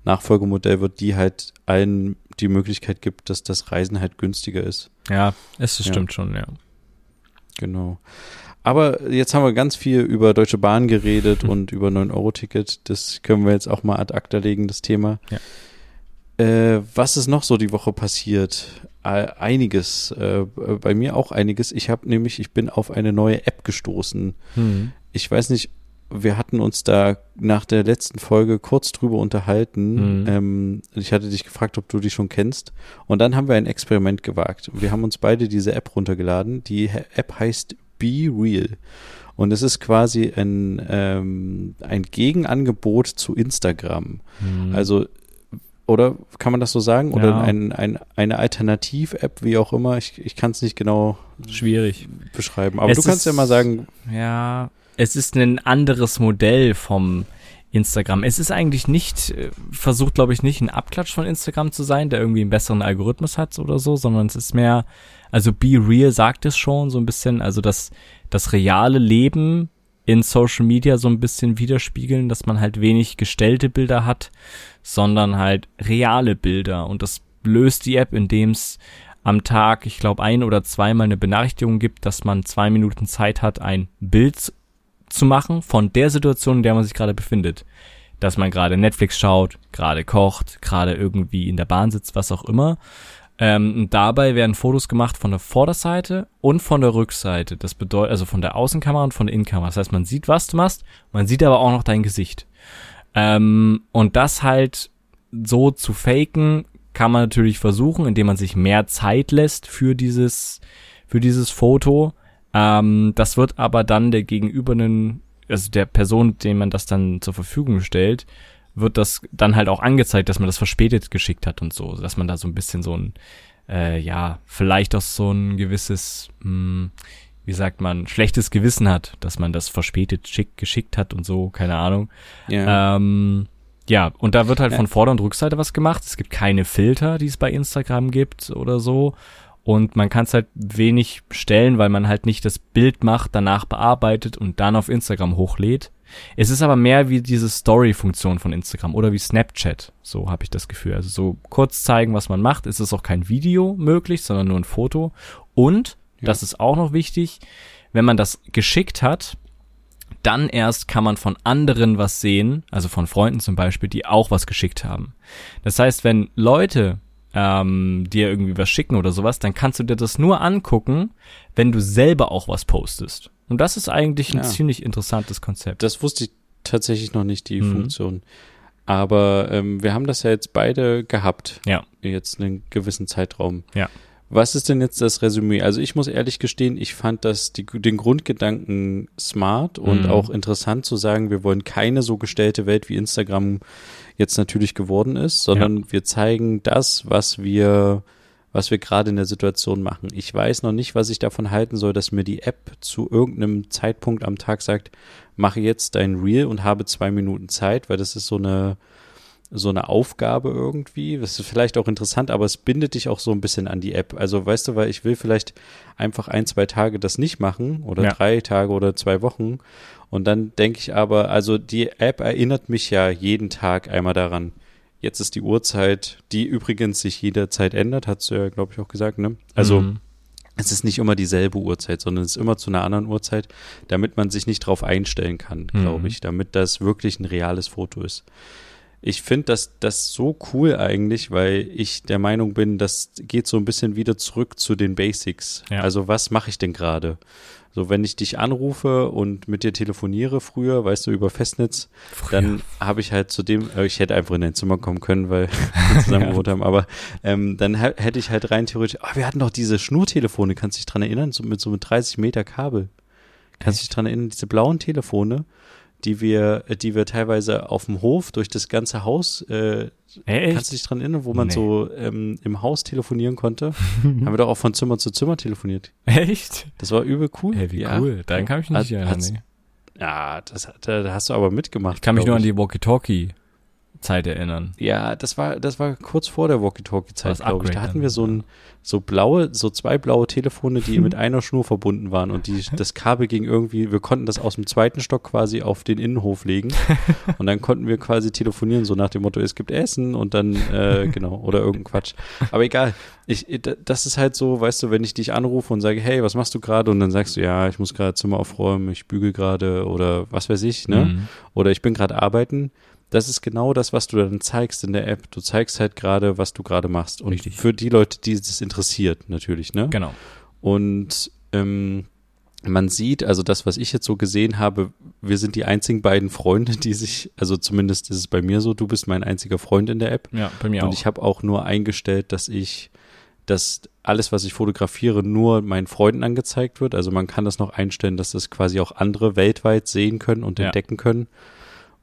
Nachfolgemodell wird, die halt allen die Möglichkeit gibt, dass das Reisen halt günstiger ist. Ja, es ja. stimmt schon, ja. Genau. Aber jetzt haben wir ganz viel über Deutsche Bahn geredet und über 9-Euro-Ticket. Das können wir jetzt auch mal ad acta legen, das Thema. Ja. Äh, was ist noch so die Woche passiert? Äh, einiges. Äh, bei mir auch einiges. Ich habe nämlich, ich bin auf eine neue App gestoßen. Mhm. Ich weiß nicht, wir hatten uns da nach der letzten Folge kurz drüber unterhalten. Mhm. Ähm, ich hatte dich gefragt, ob du die schon kennst. Und dann haben wir ein Experiment gewagt. Wir haben uns beide diese App runtergeladen. Die App heißt Be Real. Und es ist quasi ein, ähm, ein Gegenangebot zu Instagram. Mhm. Also, oder kann man das so sagen? Oder ja. ein, ein, eine Alternativ-App, wie auch immer. Ich, ich kann es nicht genau schwierig beschreiben. Aber es du kannst ja mal sagen. Ja, es ist ein anderes Modell vom Instagram. Es ist eigentlich nicht, äh, versucht glaube ich nicht ein Abklatsch von Instagram zu sein, der irgendwie einen besseren Algorithmus hat oder so, sondern es ist mehr, also Be Real sagt es schon so ein bisschen, also das, das reale Leben in Social Media so ein bisschen widerspiegeln, dass man halt wenig gestellte Bilder hat, sondern halt reale Bilder und das löst die App, indem es am Tag, ich glaube, ein oder zweimal eine Benachrichtigung gibt, dass man zwei Minuten Zeit hat, ein Bild zu machen von der Situation, in der man sich gerade befindet. Dass man gerade Netflix schaut, gerade kocht, gerade irgendwie in der Bahn sitzt, was auch immer. Ähm, dabei werden Fotos gemacht von der Vorderseite und von der Rückseite. Das bedeutet, also von der Außenkamera und von der Innenkamera. Das heißt, man sieht, was du machst, man sieht aber auch noch dein Gesicht. Ähm, und das halt so zu faken, kann man natürlich versuchen, indem man sich mehr Zeit lässt für dieses, für dieses Foto. Ähm, das wird aber dann der gegenübernen, also der Person, dem man das dann zur Verfügung stellt, wird das dann halt auch angezeigt, dass man das verspätet geschickt hat und so, dass man da so ein bisschen so ein, äh, ja, vielleicht auch so ein gewisses, mh, hm, wie sagt man, schlechtes Gewissen hat, dass man das verspätet schick, geschickt hat und so, keine Ahnung. Ja. Ähm, ja, und da wird halt von Vorder- und Rückseite was gemacht. Es gibt keine Filter, die es bei Instagram gibt oder so. Und man kann es halt wenig stellen, weil man halt nicht das Bild macht, danach bearbeitet und dann auf Instagram hochlädt. Es ist aber mehr wie diese Story-Funktion von Instagram oder wie Snapchat. So habe ich das Gefühl. Also so kurz zeigen, was man macht. Es ist auch kein Video möglich, sondern nur ein Foto. Und, ja. das ist auch noch wichtig, wenn man das geschickt hat, dann erst kann man von anderen was sehen, also von Freunden zum Beispiel, die auch was geschickt haben. Das heißt, wenn Leute ähm, dir irgendwie was schicken oder sowas, dann kannst du dir das nur angucken, wenn du selber auch was postest. Und das ist eigentlich ein ja. ziemlich interessantes Konzept. Das wusste ich tatsächlich noch nicht, die mhm. Funktion. Aber ähm, wir haben das ja jetzt beide gehabt. Ja. Jetzt einen gewissen Zeitraum. Ja. Was ist denn jetzt das Resümee? Also ich muss ehrlich gestehen, ich fand das die, den Grundgedanken smart und mhm. auch interessant zu sagen, wir wollen keine so gestellte Welt wie Instagram jetzt natürlich geworden ist, sondern ja. wir zeigen das, was wir was wir gerade in der Situation machen. Ich weiß noch nicht, was ich davon halten soll, dass mir die App zu irgendeinem Zeitpunkt am Tag sagt, mache jetzt dein Reel und habe zwei Minuten Zeit, weil das ist so eine so eine Aufgabe irgendwie. Das ist vielleicht auch interessant, aber es bindet dich auch so ein bisschen an die App. Also weißt du, weil ich will vielleicht einfach ein, zwei Tage das nicht machen oder ja. drei Tage oder zwei Wochen. Und dann denke ich aber, also die App erinnert mich ja jeden Tag einmal daran. Jetzt ist die Uhrzeit, die übrigens sich jederzeit ändert, hast du ja, glaube ich, auch gesagt, ne? Also mhm. es ist nicht immer dieselbe Uhrzeit, sondern es ist immer zu einer anderen Uhrzeit, damit man sich nicht drauf einstellen kann, glaube mhm. ich, damit das wirklich ein reales Foto ist ich finde das, das so cool eigentlich, weil ich der Meinung bin, das geht so ein bisschen wieder zurück zu den Basics. Ja. Also was mache ich denn gerade? So, wenn ich dich anrufe und mit dir telefoniere früher, weißt du, über Festnetz, früher. dann habe ich halt zu dem, äh, ich hätte einfach in dein Zimmer kommen können, weil wir zusammen ja. gewohnt haben, aber ähm, dann hätte ich halt rein theoretisch, oh, wir hatten doch diese Schnurtelefone, kannst du dich dran erinnern, so mit so mit 30 Meter Kabel. Kannst du dich dran erinnern, diese blauen Telefone, die wir, die wir teilweise auf dem Hof durch das ganze Haus, äh, Echt? kannst du dich dran erinnern, wo man nee. so ähm, im Haus telefonieren konnte? haben wir doch auch von Zimmer zu Zimmer telefoniert. Echt? Das war übel cool. Hey, wie ja. cool. Daran kann ich nicht erinnern. Nee. Ja, das, da, da hast du aber mitgemacht. Ich kann mich nur an die Walkie-Talkie Zeit erinnern. Ja, das war, das war kurz vor der Walkie-Talkie-Zeit, glaube ich. Da hatten wir so ein, so blaue, so zwei blaue Telefone, die mit einer Schnur verbunden waren und die, das Kabel ging irgendwie, wir konnten das aus dem zweiten Stock quasi auf den Innenhof legen und dann konnten wir quasi telefonieren, so nach dem Motto, es gibt Essen und dann, äh, genau, oder irgendein Quatsch. Aber egal, ich, das ist halt so, weißt du, wenn ich dich anrufe und sage, hey, was machst du gerade? Und dann sagst du, ja, ich muss gerade Zimmer aufräumen, ich bügel gerade oder was weiß ich, ne? Mhm. Oder ich bin gerade arbeiten das ist genau das, was du dann zeigst in der App. Du zeigst halt gerade, was du gerade machst. Und Richtig. für die Leute, die es interessiert, natürlich, ne? Genau. Und ähm, man sieht, also das, was ich jetzt so gesehen habe, wir sind die einzigen beiden Freunde, die sich, also zumindest ist es bei mir so, du bist mein einziger Freund in der App. Ja, bei mir Und auch. Und ich habe auch nur eingestellt, dass ich, dass alles, was ich fotografiere, nur meinen Freunden angezeigt wird. Also man kann das noch einstellen, dass das quasi auch andere weltweit sehen können und ja. entdecken können.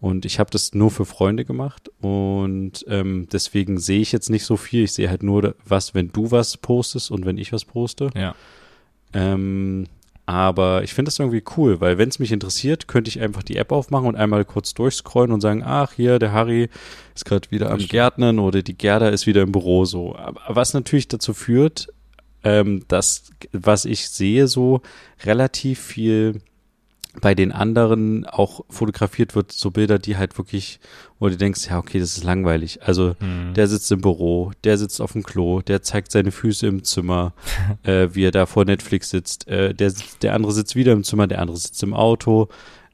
Und ich habe das nur für Freunde gemacht und ähm, deswegen sehe ich jetzt nicht so viel. Ich sehe halt nur was, wenn du was postest und wenn ich was poste. Ja. Ähm, aber ich finde das irgendwie cool, weil wenn es mich interessiert, könnte ich einfach die App aufmachen und einmal kurz durchscrollen und sagen, ach hier, der Harry ist gerade wieder am Gärtnern oder die Gerda ist wieder im Büro so. Was natürlich dazu führt, ähm, dass was ich sehe so relativ viel bei den anderen auch fotografiert wird, so Bilder, die halt wirklich, wo du denkst, ja, okay, das ist langweilig. Also mhm. der sitzt im Büro, der sitzt auf dem Klo, der zeigt seine Füße im Zimmer, äh, wie er da vor Netflix sitzt. Äh, der, der andere sitzt wieder im Zimmer, der andere sitzt im Auto.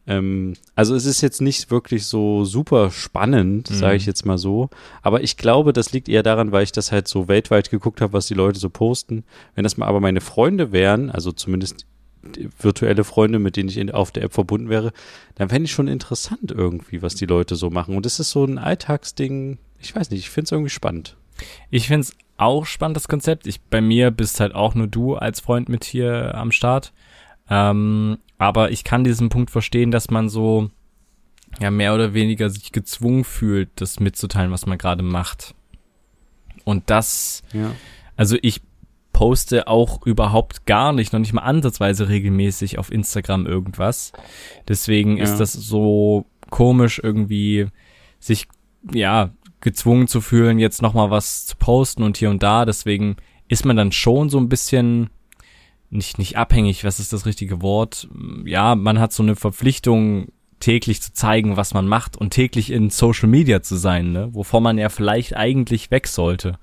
Ähm, also es ist jetzt nicht wirklich so super spannend, mhm. sage ich jetzt mal so. Aber ich glaube, das liegt eher daran, weil ich das halt so weltweit geguckt habe, was die Leute so posten. Wenn das mal aber meine Freunde wären, also zumindest virtuelle Freunde, mit denen ich in, auf der App verbunden wäre, dann fände ich schon interessant irgendwie, was die Leute so machen. Und das ist so ein Alltagsding, ich weiß nicht, ich finde es irgendwie spannend. Ich finde es auch spannend, das Konzept. Ich, bei mir bist halt auch nur du als Freund mit hier am Start. Ähm, aber ich kann diesen Punkt verstehen, dass man so ja mehr oder weniger sich gezwungen fühlt, das mitzuteilen, was man gerade macht. Und das, ja. also ich poste auch überhaupt gar nicht, noch nicht mal ansatzweise regelmäßig auf Instagram irgendwas. Deswegen ja. ist das so komisch irgendwie sich ja gezwungen zu fühlen, jetzt noch mal was zu posten und hier und da. Deswegen ist man dann schon so ein bisschen nicht nicht abhängig. Was ist das richtige Wort? Ja, man hat so eine Verpflichtung täglich zu zeigen, was man macht und täglich in Social Media zu sein, ne? wovon man ja vielleicht eigentlich weg sollte.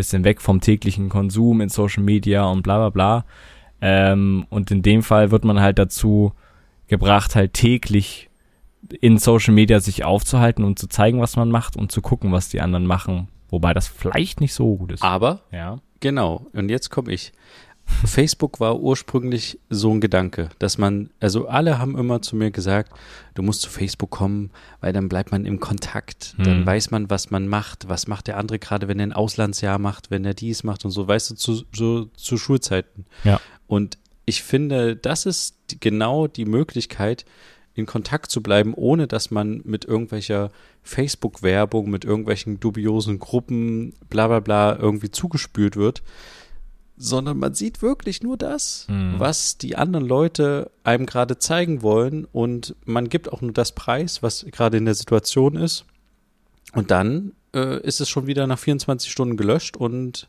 Bisschen weg vom täglichen Konsum in Social Media und bla bla bla. Ähm, und in dem Fall wird man halt dazu gebracht, halt täglich in Social Media sich aufzuhalten und zu zeigen, was man macht und zu gucken, was die anderen machen. Wobei das vielleicht nicht so gut ist. Aber, ja. genau, und jetzt komme ich. Facebook war ursprünglich so ein Gedanke, dass man, also alle haben immer zu mir gesagt, du musst zu Facebook kommen, weil dann bleibt man im Kontakt, dann Hm. weiß man, was man macht, was macht der andere gerade, wenn er ein Auslandsjahr macht, wenn er dies macht und so, weißt du, zu, so, zu Schulzeiten. Ja. Und ich finde, das ist genau die Möglichkeit, in Kontakt zu bleiben, ohne dass man mit irgendwelcher Facebook-Werbung, mit irgendwelchen dubiosen Gruppen, bla bla bla, irgendwie zugespült wird, sondern man sieht wirklich nur das, Mhm. was die anderen Leute einem gerade zeigen wollen und man gibt auch nur das Preis, was gerade in der Situation ist. Und dann äh, ist es schon wieder nach 24 Stunden gelöscht und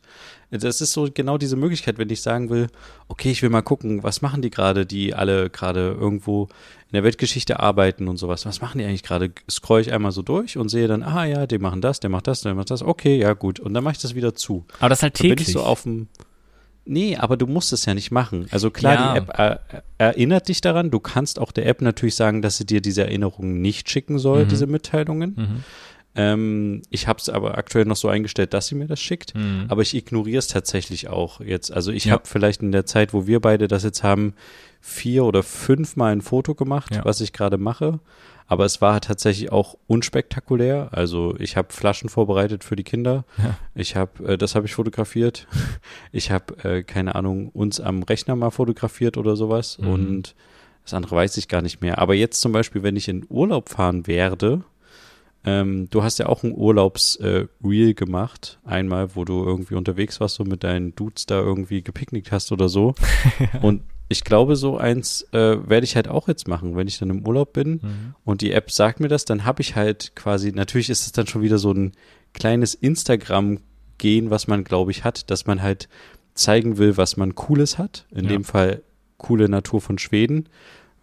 das ist so genau diese Möglichkeit, wenn ich sagen will, okay, ich will mal gucken, was machen die gerade, die alle gerade irgendwo in der Weltgeschichte arbeiten und sowas. Was machen die eigentlich gerade? Scroll ich einmal so durch und sehe dann, ah ja, die machen das, der macht das, der macht das. Okay, ja gut. Und dann mache ich das wieder zu. Aber das ist halt Dann bin täglich. ich so auf dem. Nee, aber du musst es ja nicht machen. Also klar, Ja. die App er, erinnert dich daran. Du kannst auch der App natürlich sagen, dass sie dir diese Erinnerungen nicht schicken soll, Mhm. diese Mitteilungen. Mhm. Ähm, ich habe es aber aktuell noch so eingestellt, dass sie mir das schickt. Mhm. Aber ich ignoriere es tatsächlich auch jetzt. Also ich Ja. habe vielleicht in der Zeit, wo wir beide das jetzt haben, vier oder fünfmal ein Foto gemacht, Ja. was ich gerade mache. Aber es war tatsächlich auch unspektakulär. Also ich habe Flaschen vorbereitet für die Kinder. Ja. Ich habe, äh, das habe ich fotografiert. Ich habe, äh, keine Ahnung, uns am Rechner mal fotografiert oder sowas. Mhm. Und das andere weiß ich gar nicht mehr. Aber jetzt zum Beispiel, wenn ich in Urlaub fahren werde, ähm, du hast ja auch ein Urlaubs-Reel gemacht, einmal, wo du irgendwie unterwegs warst und mit deinen Dudes da irgendwie gepicknickt hast oder so. Und ich glaube, so eins äh, werde ich halt auch jetzt machen, wenn ich dann im Urlaub bin Mhm. und die App sagt mir das, dann habe ich halt quasi, natürlich ist es dann schon wieder so ein kleines Instagram-Gehen, was man, glaube ich, hat, dass man halt zeigen will, was man Cooles hat. In Ja. dem Fall coole Natur von Schweden.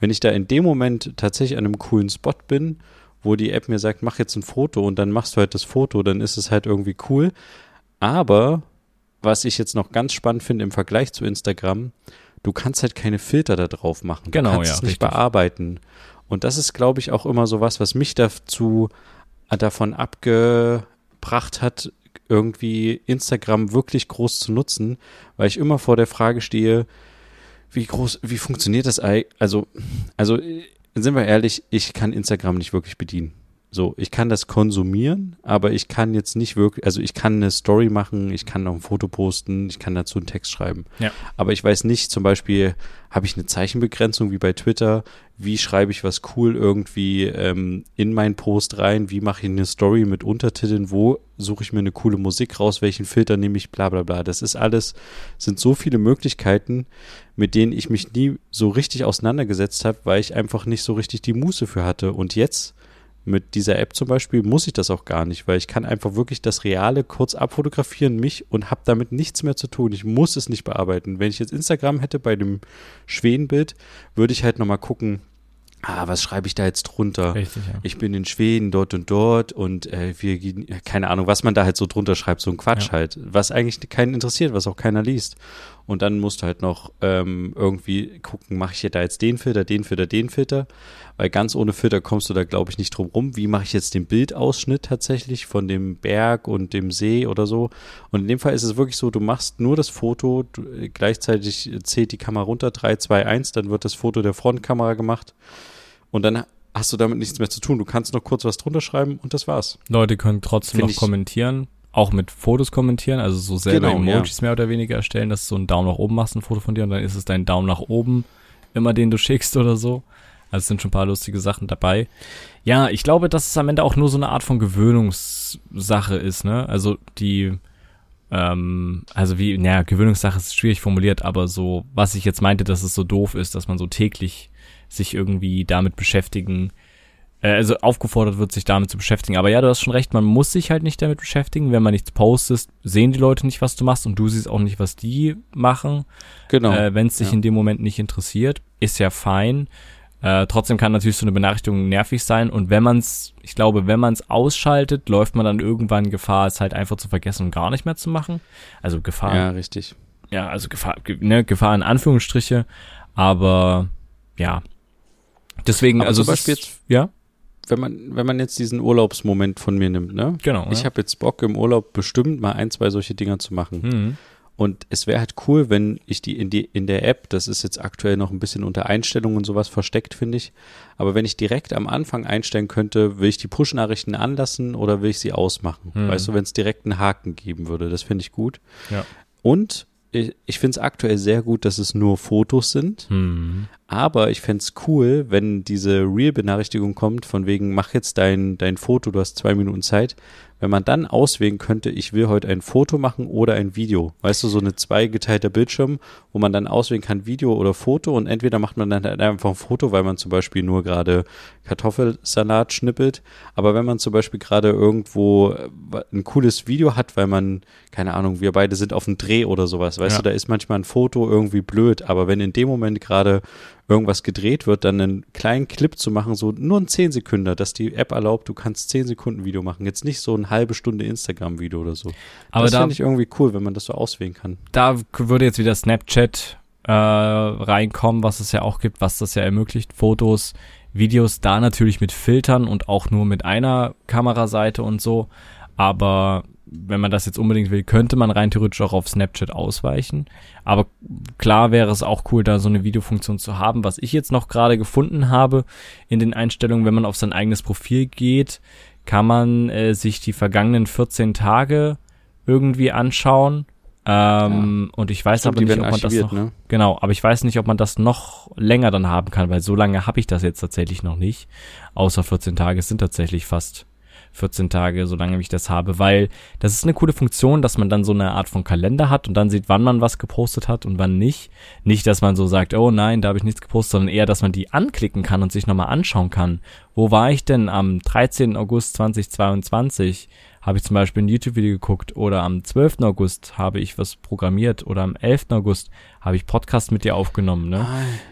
Wenn ich da in dem Moment tatsächlich an einem coolen Spot bin, wo die App mir sagt, mach jetzt ein Foto und dann machst du halt das Foto, dann ist es halt irgendwie cool. Aber was ich jetzt noch ganz spannend finde im Vergleich zu Instagram, du kannst halt keine Filter da drauf machen. Genau, du kannst ja, es nicht richtig. bearbeiten. Und das ist, glaube ich, auch immer so was, was mich dazu äh, davon abgebracht hat, irgendwie Instagram wirklich groß zu nutzen, weil ich immer vor der Frage stehe, wie groß, wie funktioniert das? Also, also äh, sind wir ehrlich, ich kann Instagram nicht wirklich bedienen. So, ich kann das konsumieren, aber ich kann jetzt nicht wirklich, also ich kann eine Story machen, ich kann noch ein Foto posten, ich kann dazu einen Text schreiben. Ja. Aber ich weiß nicht, zum Beispiel, habe ich eine Zeichenbegrenzung wie bei Twitter? Wie schreibe ich was cool irgendwie ähm, in meinen Post rein? Wie mache ich eine Story mit Untertiteln? Wo suche ich mir eine coole Musik raus? Welchen Filter nehme ich? Bla bla bla. Das ist alles, sind so viele Möglichkeiten, mit denen ich mich nie so richtig auseinandergesetzt habe, weil ich einfach nicht so richtig die Muße für hatte. Und jetzt mit dieser App zum Beispiel muss ich das auch gar nicht, weil ich kann einfach wirklich das Reale kurz abfotografieren, mich und habe damit nichts mehr zu tun. Ich muss es nicht bearbeiten. Wenn ich jetzt Instagram hätte bei dem Schwedenbild, würde ich halt nochmal gucken, ah, was schreibe ich da jetzt drunter? Richtig, ja. Ich bin in Schweden dort und dort und äh, wir gehen, keine Ahnung, was man da halt so drunter schreibt, so ein Quatsch Ja. halt, was eigentlich keinen interessiert, was auch keiner liest. Und dann musst du halt noch ähm, irgendwie gucken, mache ich hier da jetzt den Filter, den Filter, den Filter, weil ganz ohne Filter kommst du da, glaube ich, nicht drum rum. Wie mache ich jetzt den Bildausschnitt tatsächlich von dem Berg und dem See oder so? Und in dem Fall ist es wirklich so, du machst nur das Foto, du, äh, gleichzeitig zählt die Kamera runter, 3, 2, 1, dann wird das Foto der Frontkamera gemacht und dann hast du damit nichts mehr zu tun. Du kannst noch kurz was drunter schreiben und das war's. Leute können trotzdem Find noch kommentieren, auch mit Fotos kommentieren, also so selber Genau, Emojis mehr oder weniger erstellen, dass du so einen Daumen nach oben machst, ein Foto von dir und dann ist es dein Daumen nach oben, immer den du schickst oder so. Also es sind schon ein paar lustige Sachen dabei. Ja, ich glaube, dass es am Ende auch nur so eine Art von Gewöhnungssache ist, ne? Also die, ähm, also wie, naja, Gewöhnungssache ist schwierig formuliert, aber so, was ich jetzt meinte, dass es so doof ist, dass man so täglich sich irgendwie damit beschäftigen, also aufgefordert wird, sich damit zu beschäftigen. Aber ja, du hast schon recht, man muss sich halt nicht damit beschäftigen. Wenn man nichts postest, sehen die Leute nicht, was du machst und du siehst auch nicht, was die machen. Genau. Äh, Wenn es dich Ja. in dem Moment nicht interessiert, ist ja fein. Äh, trotzdem kann natürlich so eine Benachrichtigung nervig sein und wenn man es, ich glaube, wenn man es ausschaltet, läuft man dann irgendwann Gefahr, es halt einfach zu vergessen und gar nicht mehr zu machen. Also Gefahr. Ja, richtig. Ja, also Gefahr, ne, Gefahr in Anführungsstriche, aber ja. Deswegen, Aber also zum Beispiel ist, jetzt- ja, Wenn man, wenn man jetzt diesen Urlaubsmoment von mir nimmt, ne? genau. Ich ja. habe jetzt Bock im Urlaub bestimmt mal ein, zwei solche Dinger zu machen. Mhm. Und es wäre halt cool, wenn ich die in die in der App, das ist jetzt aktuell noch ein bisschen unter Einstellungen und sowas versteckt, finde ich. Aber wenn ich direkt am Anfang einstellen könnte, will ich die Push-Nachrichten anlassen oder will ich sie ausmachen? Hm. Weißt du, wenn es direkt einen Haken geben würde, das finde ich gut. Ja. Und ich, ich finde es aktuell sehr gut, dass es nur Fotos sind. Mhm. Aber ich fänd's cool, wenn diese Real-Benachrichtigung kommt, von wegen, mach jetzt dein, dein Foto, du hast zwei Minuten Zeit. Wenn man dann auswählen könnte, ich will heute ein Foto machen oder ein Video. Weißt du, so eine zweigeteilter Bildschirm, wo man dann auswählen kann, Video oder Foto. Und entweder macht man dann halt einfach ein Foto, weil man zum Beispiel nur gerade Kartoffelsalat schnippelt. Aber wenn man zum Beispiel gerade irgendwo äh, ein cooles Video hat, weil man, keine Ahnung, wir beide sind auf dem Dreh oder sowas, weißt Ja. du, da ist manchmal ein Foto irgendwie blöd. Aber wenn in dem Moment gerade irgendwas gedreht wird, dann einen kleinen Clip zu machen, so nur ein 10 Sekunden, dass die App erlaubt, du kannst 10 Sekunden Video machen. Jetzt nicht so eine halbe Stunde Instagram-Video oder so. Aber das da, finde ich irgendwie cool, wenn man das so auswählen kann. da würde jetzt wieder Snapchat äh, reinkommen, was es ja auch gibt, was das ja ermöglicht. Fotos, Videos, da natürlich mit Filtern und auch nur mit einer Kameraseite und so. Aber wenn man das jetzt unbedingt will, könnte man rein theoretisch auch auf Snapchat ausweichen. Aber klar wäre es auch cool, da so eine Videofunktion zu haben. Was ich jetzt noch gerade gefunden habe in den Einstellungen, wenn man auf sein eigenes Profil geht, kann man äh, sich die vergangenen 14 Tage irgendwie anschauen. Ähm, Und ich weiß Stimmt, aber nicht, ob man das noch, ne? genau, aber ich weiß nicht, ob man das noch länger dann haben kann, weil so lange habe ich das jetzt tatsächlich noch nicht. Außer 14 Tage, sind tatsächlich fast 14 Tage, solange ich das habe, weil das ist eine coole Funktion, dass man dann so eine Art von Kalender hat und dann sieht, wann man was gepostet hat und wann nicht. Nicht, dass man so sagt, oh nein, da habe ich nichts gepostet, sondern eher, dass man die anklicken kann und sich nochmal anschauen kann. Wo war ich denn am 13. August 2022? Habe ich zum Beispiel ein YouTube-Video geguckt oder am 12. August habe ich was programmiert oder am 11. August habe ich Podcast mit dir aufgenommen, ne?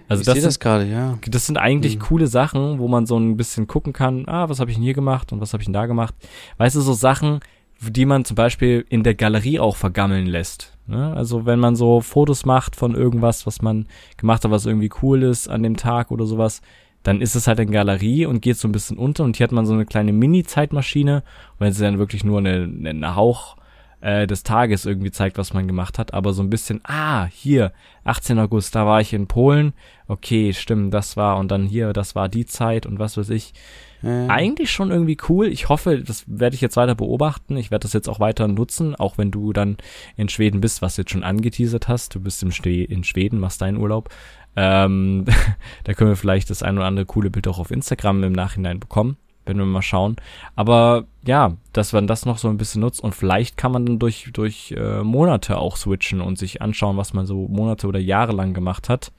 Also ich das sind das gerade, ja. das sind eigentlich Mhm. coole Sachen, wo man so ein bisschen gucken kann, ah, was habe ich denn hier gemacht und was habe ich denn da gemacht. Weißt du, so Sachen, die man zum Beispiel in der Galerie auch vergammeln lässt. Ne? Also wenn man so Fotos macht von irgendwas, was man gemacht hat, was irgendwie cool ist an dem Tag oder sowas, dann ist es halt in Galerie und geht so ein bisschen unter und hier hat man so eine kleine Mini-Zeitmaschine und wenn sie dann wirklich nur eine, eine Hauch äh, des Tages irgendwie zeigt, was man gemacht hat, aber so ein bisschen, ah, hier, 18. August, da war ich in Polen, okay, stimmt, das war und dann hier, das war die Zeit und was weiß ich. Äh, Eigentlich schon irgendwie cool. Ich hoffe, das werde ich jetzt weiter beobachten. Ich werde das jetzt auch weiter nutzen, auch wenn du dann in Schweden bist, was du jetzt schon angeteasert hast. Du bist im Schwe in Schweden, machst deinen Urlaub. Ähm, da können wir vielleicht das ein oder andere coole Bild auch auf Instagram im Nachhinein bekommen, wenn wir mal schauen. Aber ja, dass man das noch so ein bisschen nutzt und vielleicht kann man dann durch, durch äh, Monate auch switchen und sich anschauen, was man so Monate oder Jahre lang gemacht hat.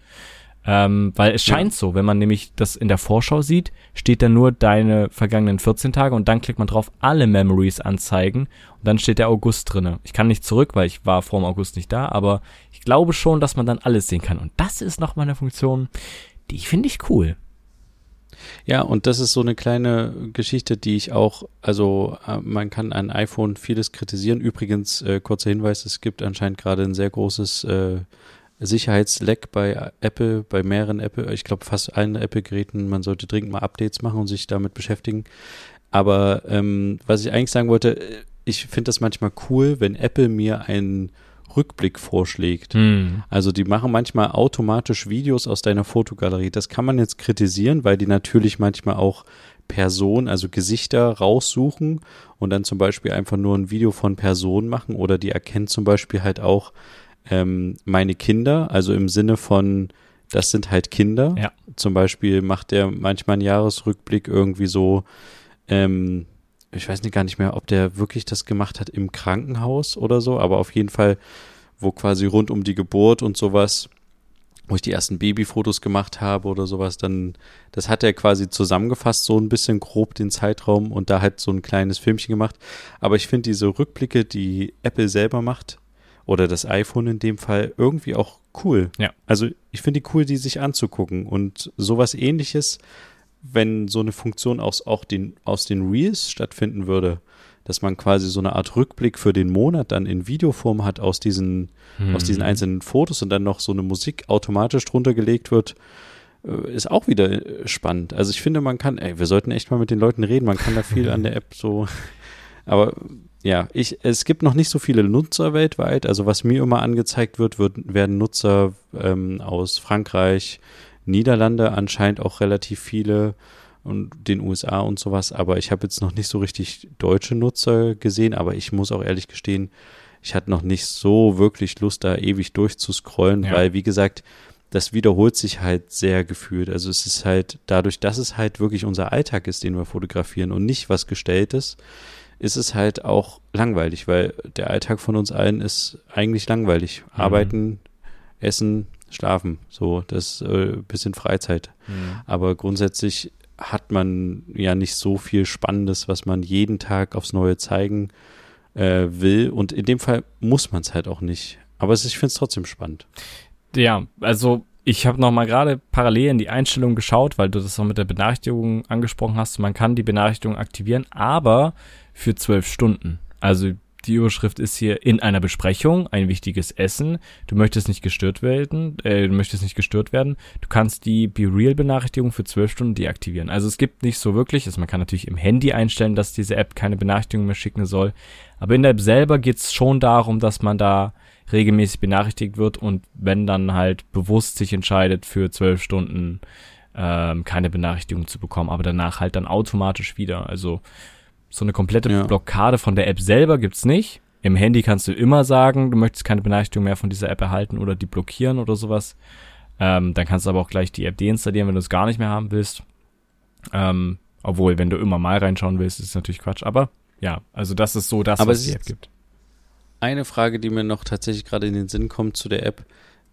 Ähm, weil es Ja. scheint so, wenn man nämlich das in der Vorschau sieht, steht da nur deine vergangenen 14 Tage und dann klickt man drauf, alle Memories anzeigen und dann steht der August drinne. Ich kann nicht zurück, weil ich war vor dem August nicht da, aber ich glaube schon, dass man dann alles sehen kann und das ist nochmal eine Funktion, die finde ich cool. Ja, und das ist so eine kleine Geschichte, die ich auch, also äh, man kann an iPhone vieles kritisieren. Übrigens, äh, kurzer Hinweis, es gibt anscheinend gerade ein sehr großes äh, Sicherheitsleck bei Apple, bei mehreren Apple, ich glaube fast allen Apple-Geräten. Man sollte dringend mal Updates machen und sich damit beschäftigen. Aber ähm, was ich eigentlich sagen wollte, ich finde das manchmal cool, wenn Apple mir einen Rückblick vorschlägt. Hm. Also die machen manchmal automatisch Videos aus deiner Fotogalerie. Das kann man jetzt kritisieren, weil die natürlich manchmal auch Personen, also Gesichter raussuchen und dann zum Beispiel einfach nur ein Video von Personen machen oder die erkennen zum Beispiel halt auch ähm, meine Kinder, also im Sinne von, das sind halt Kinder. Ja. Zum Beispiel macht der manchmal einen Jahresrückblick irgendwie so, ähm, ich weiß nicht gar nicht mehr, ob der wirklich das gemacht hat im Krankenhaus oder so, aber auf jeden Fall, wo quasi rund um die Geburt und sowas, wo ich die ersten Babyfotos gemacht habe oder sowas, dann, das hat er quasi zusammengefasst, so ein bisschen grob den Zeitraum und da halt so ein kleines Filmchen gemacht. Aber ich finde diese Rückblicke, die Apple selber macht, oder das iPhone in dem Fall, irgendwie auch cool. Ja. Also ich finde die cool, die sich anzugucken. Und sowas ähnliches, wenn so eine Funktion aus, auch den, aus den Reels stattfinden würde, dass man quasi so eine Art Rückblick für den Monat dann in Videoform hat aus diesen, Hm. aus diesen einzelnen Fotos und dann noch so eine Musik automatisch drunter gelegt wird, äh, ist auch wieder äh, spannend. Also ich finde, man kann, ey, wir sollten echt mal mit den Leuten reden, man kann da viel an der App so, aber ja, ich, es gibt noch nicht so viele Nutzer weltweit. Also was mir immer angezeigt wird, wird werden Nutzer ähm, aus Frankreich, Niederlande, anscheinend auch relativ viele und den USA und sowas. Aber ich habe jetzt noch nicht so richtig deutsche Nutzer gesehen. Aber ich muss auch ehrlich gestehen, ich hatte noch nicht so wirklich Lust, da ewig durchzuscrollen, Ja. weil wie gesagt, das wiederholt sich halt sehr gefühlt. Also es ist halt dadurch, dass es halt wirklich unser Alltag ist, den wir fotografieren und nicht was Gestelltes, ist es halt auch langweilig, weil der Alltag von uns allen ist eigentlich langweilig. Mhm. Arbeiten, essen, schlafen, so, das äh, bisschen Freizeit. Mhm. Aber grundsätzlich hat man ja nicht so viel Spannendes, was man jeden Tag aufs Neue zeigen äh, will. Und in dem Fall muss man es halt auch nicht. Aber es ist, ich finde es trotzdem spannend. Ja, also ich habe noch mal gerade parallel in die Einstellung geschaut, weil du das auch mit der Benachrichtigung angesprochen hast. Man kann die Benachrichtigung aktivieren, aber für zwölf Stunden. Also die Überschrift ist hier in einer Besprechung ein wichtiges Essen. Du möchtest nicht gestört werden. Äh, du möchtest nicht gestört werden. Du kannst die Be Real Benachrichtigung für zwölf Stunden deaktivieren. Also es gibt nicht so wirklich. Also man kann natürlich im Handy einstellen, dass diese App keine Benachrichtigung mehr schicken soll. Aber in der App selber geht es schon darum, dass man da regelmäßig benachrichtigt wird und wenn dann halt bewusst sich entscheidet, für zwölf Stunden ähm, keine Benachrichtigung zu bekommen, aber danach halt dann automatisch wieder. Also so eine komplette Ja. Blockade von der App selber gibt's nicht. Im Handy kannst du immer sagen, du möchtest keine Benachrichtigung mehr von dieser App erhalten oder die blockieren oder sowas. Ähm, dann kannst du aber auch gleich die App deinstallieren, wenn du es gar nicht mehr haben willst. Ähm, obwohl, wenn du immer mal reinschauen willst, ist natürlich Quatsch. Aber ja, also das ist so das, Aber was es die App gibt. Eine Frage, die mir noch tatsächlich gerade in den Sinn kommt zu der App.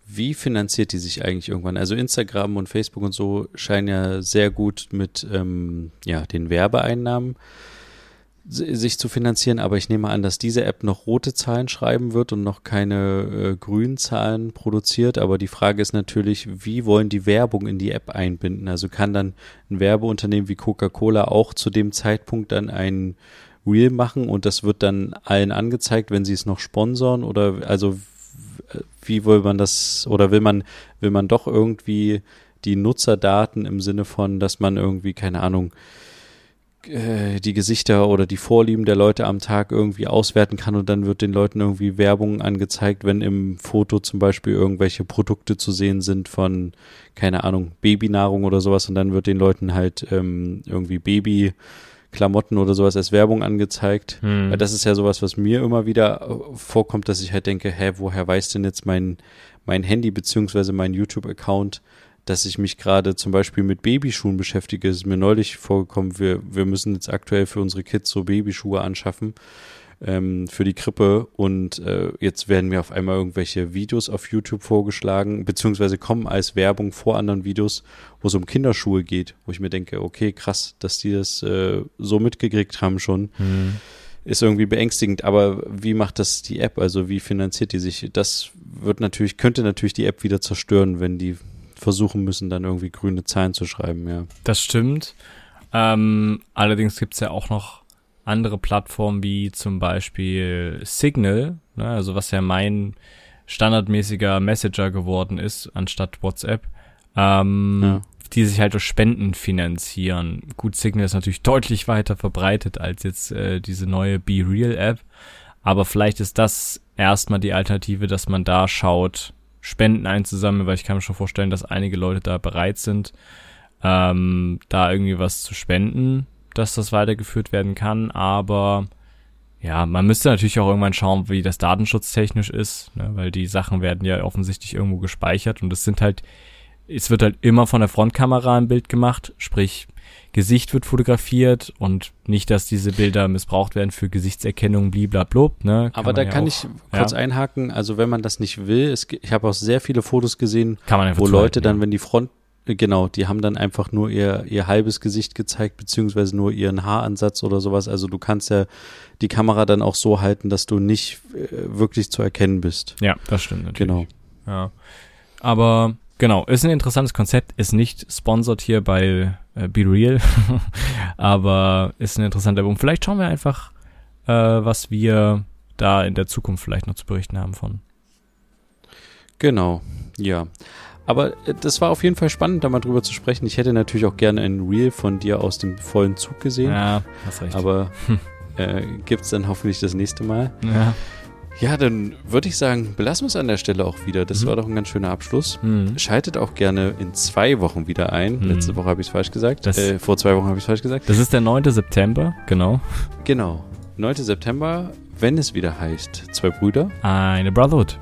Wie finanziert die sich eigentlich irgendwann? Also Instagram und Facebook und so scheinen ja sehr gut mit ähm, ja, den Werbeeinnahmen si- sich zu finanzieren, aber ich nehme an, dass diese App noch rote Zahlen schreiben wird und noch keine äh, grünen Zahlen produziert. Aber die Frage ist natürlich, wie wollen die Werbung in die App einbinden? Also kann dann ein Werbeunternehmen wie Coca-Cola auch zu dem Zeitpunkt dann ein Reel machen und das wird dann allen angezeigt, wenn sie es noch sponsoren oder also wie will man das oder will man will man doch irgendwie die Nutzerdaten im Sinne von, dass man irgendwie keine Ahnung äh, die Gesichter oder die Vorlieben der Leute am Tag irgendwie auswerten kann und dann wird den Leuten irgendwie Werbung angezeigt, wenn im Foto zum Beispiel irgendwelche Produkte zu sehen sind von, keine Ahnung, Babynahrung oder sowas und dann wird den Leuten halt ähm, irgendwie Babyklamotten oder sowas als Werbung angezeigt. Hm. Weil das ist ja sowas, was mir immer wieder äh, vorkommt, dass ich halt denke, hä, woher weiß denn jetzt mein, mein Handy beziehungsweise mein YouTube-Account, dass ich mich gerade zum Beispiel mit Babyschuhen beschäftige. Es ist mir neulich vorgekommen, wir, wir müssen jetzt aktuell für unsere Kids so Babyschuhe anschaffen ähm, für die Krippe und äh, jetzt werden mir auf einmal irgendwelche Videos auf YouTube vorgeschlagen, beziehungsweise kommen als Werbung vor anderen Videos, wo es um Kinderschuhe geht, wo ich mir denke, okay, krass, dass die das äh, so mitgekriegt haben schon Hm. ist irgendwie beängstigend, aber wie macht das die App? Also wie finanziert die sich? Das wird natürlich, könnte natürlich die App wieder zerstören, wenn die versuchen müssen, dann irgendwie grüne Zahlen zu schreiben, ja. Das stimmt. Ähm, allerdings gibt's ja auch noch andere Plattformen wie zum Beispiel Signal, ne, also was ja mein standardmäßiger Messenger geworden ist, anstatt WhatsApp, ähm, Ja. die sich halt durch Spenden finanzieren. Gut, Signal ist natürlich deutlich weiter verbreitet als jetzt äh, diese neue Be Real App, aber vielleicht ist das erstmal die Alternative, dass man da schaut, Spenden einzusammeln, weil ich kann mir schon vorstellen, dass einige Leute da bereit sind, ähm, da irgendwie was zu spenden, dass das weitergeführt werden kann. Aber ja, man müsste natürlich auch irgendwann schauen, wie das datenschutztechnisch ist, ne? weil die Sachen werden ja offensichtlich irgendwo gespeichert und es sind halt, es wird halt immer von der Frontkamera ein Bild gemacht, sprich Gesicht wird fotografiert und nicht, dass diese Bilder missbraucht werden für Gesichtserkennung, bliblablub, ne? Aber da ja kann auch- ich kurz ja. einhaken, also wenn man das nicht will, es, ich habe auch sehr viele Fotos gesehen, wo Leute dann, ja. wenn die Front, äh, genau, die haben dann einfach nur ihr, ihr halbes Gesicht gezeigt, beziehungsweise nur ihren Haaransatz oder sowas. Also du kannst ja die Kamera dann auch so halten, dass du nicht äh, wirklich zu erkennen bist. Ja, das stimmt natürlich. Genau. Ja. Aber genau, ist ein interessantes Konzept, ist nicht sponsored hier bei äh, Be Real, aber ist ein interessanter Punkt. Vielleicht schauen wir einfach, äh, was wir da in der Zukunft vielleicht noch zu berichten haben von. Genau, ja. Aber äh, das war auf jeden Fall spannend, da mal drüber zu sprechen. Ich hätte natürlich auch gerne ein Reel von dir aus dem vollen Zug gesehen. Ja, hast recht. Aber äh, gibt es dann hoffentlich das nächste Mal. Ja. Ja, dann würde ich sagen, belassen wir es an der Stelle auch wieder. Das Mhm. war doch ein ganz schöner Abschluss. Mhm. Schaltet auch gerne in zwei Wochen wieder ein. Mhm. Letzte Woche habe ich es falsch gesagt. Das- äh, vor zwei Wochen habe ich es falsch gesagt. Das ist der 9. September, genau. Genau. 9. September, wenn es wieder heißt, zwei Brüder. Eine Brotherhood.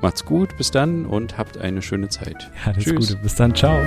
Macht's gut, bis dann und habt eine schöne Zeit. Ja, das Tschüss. ist gut. Bis dann, ciao.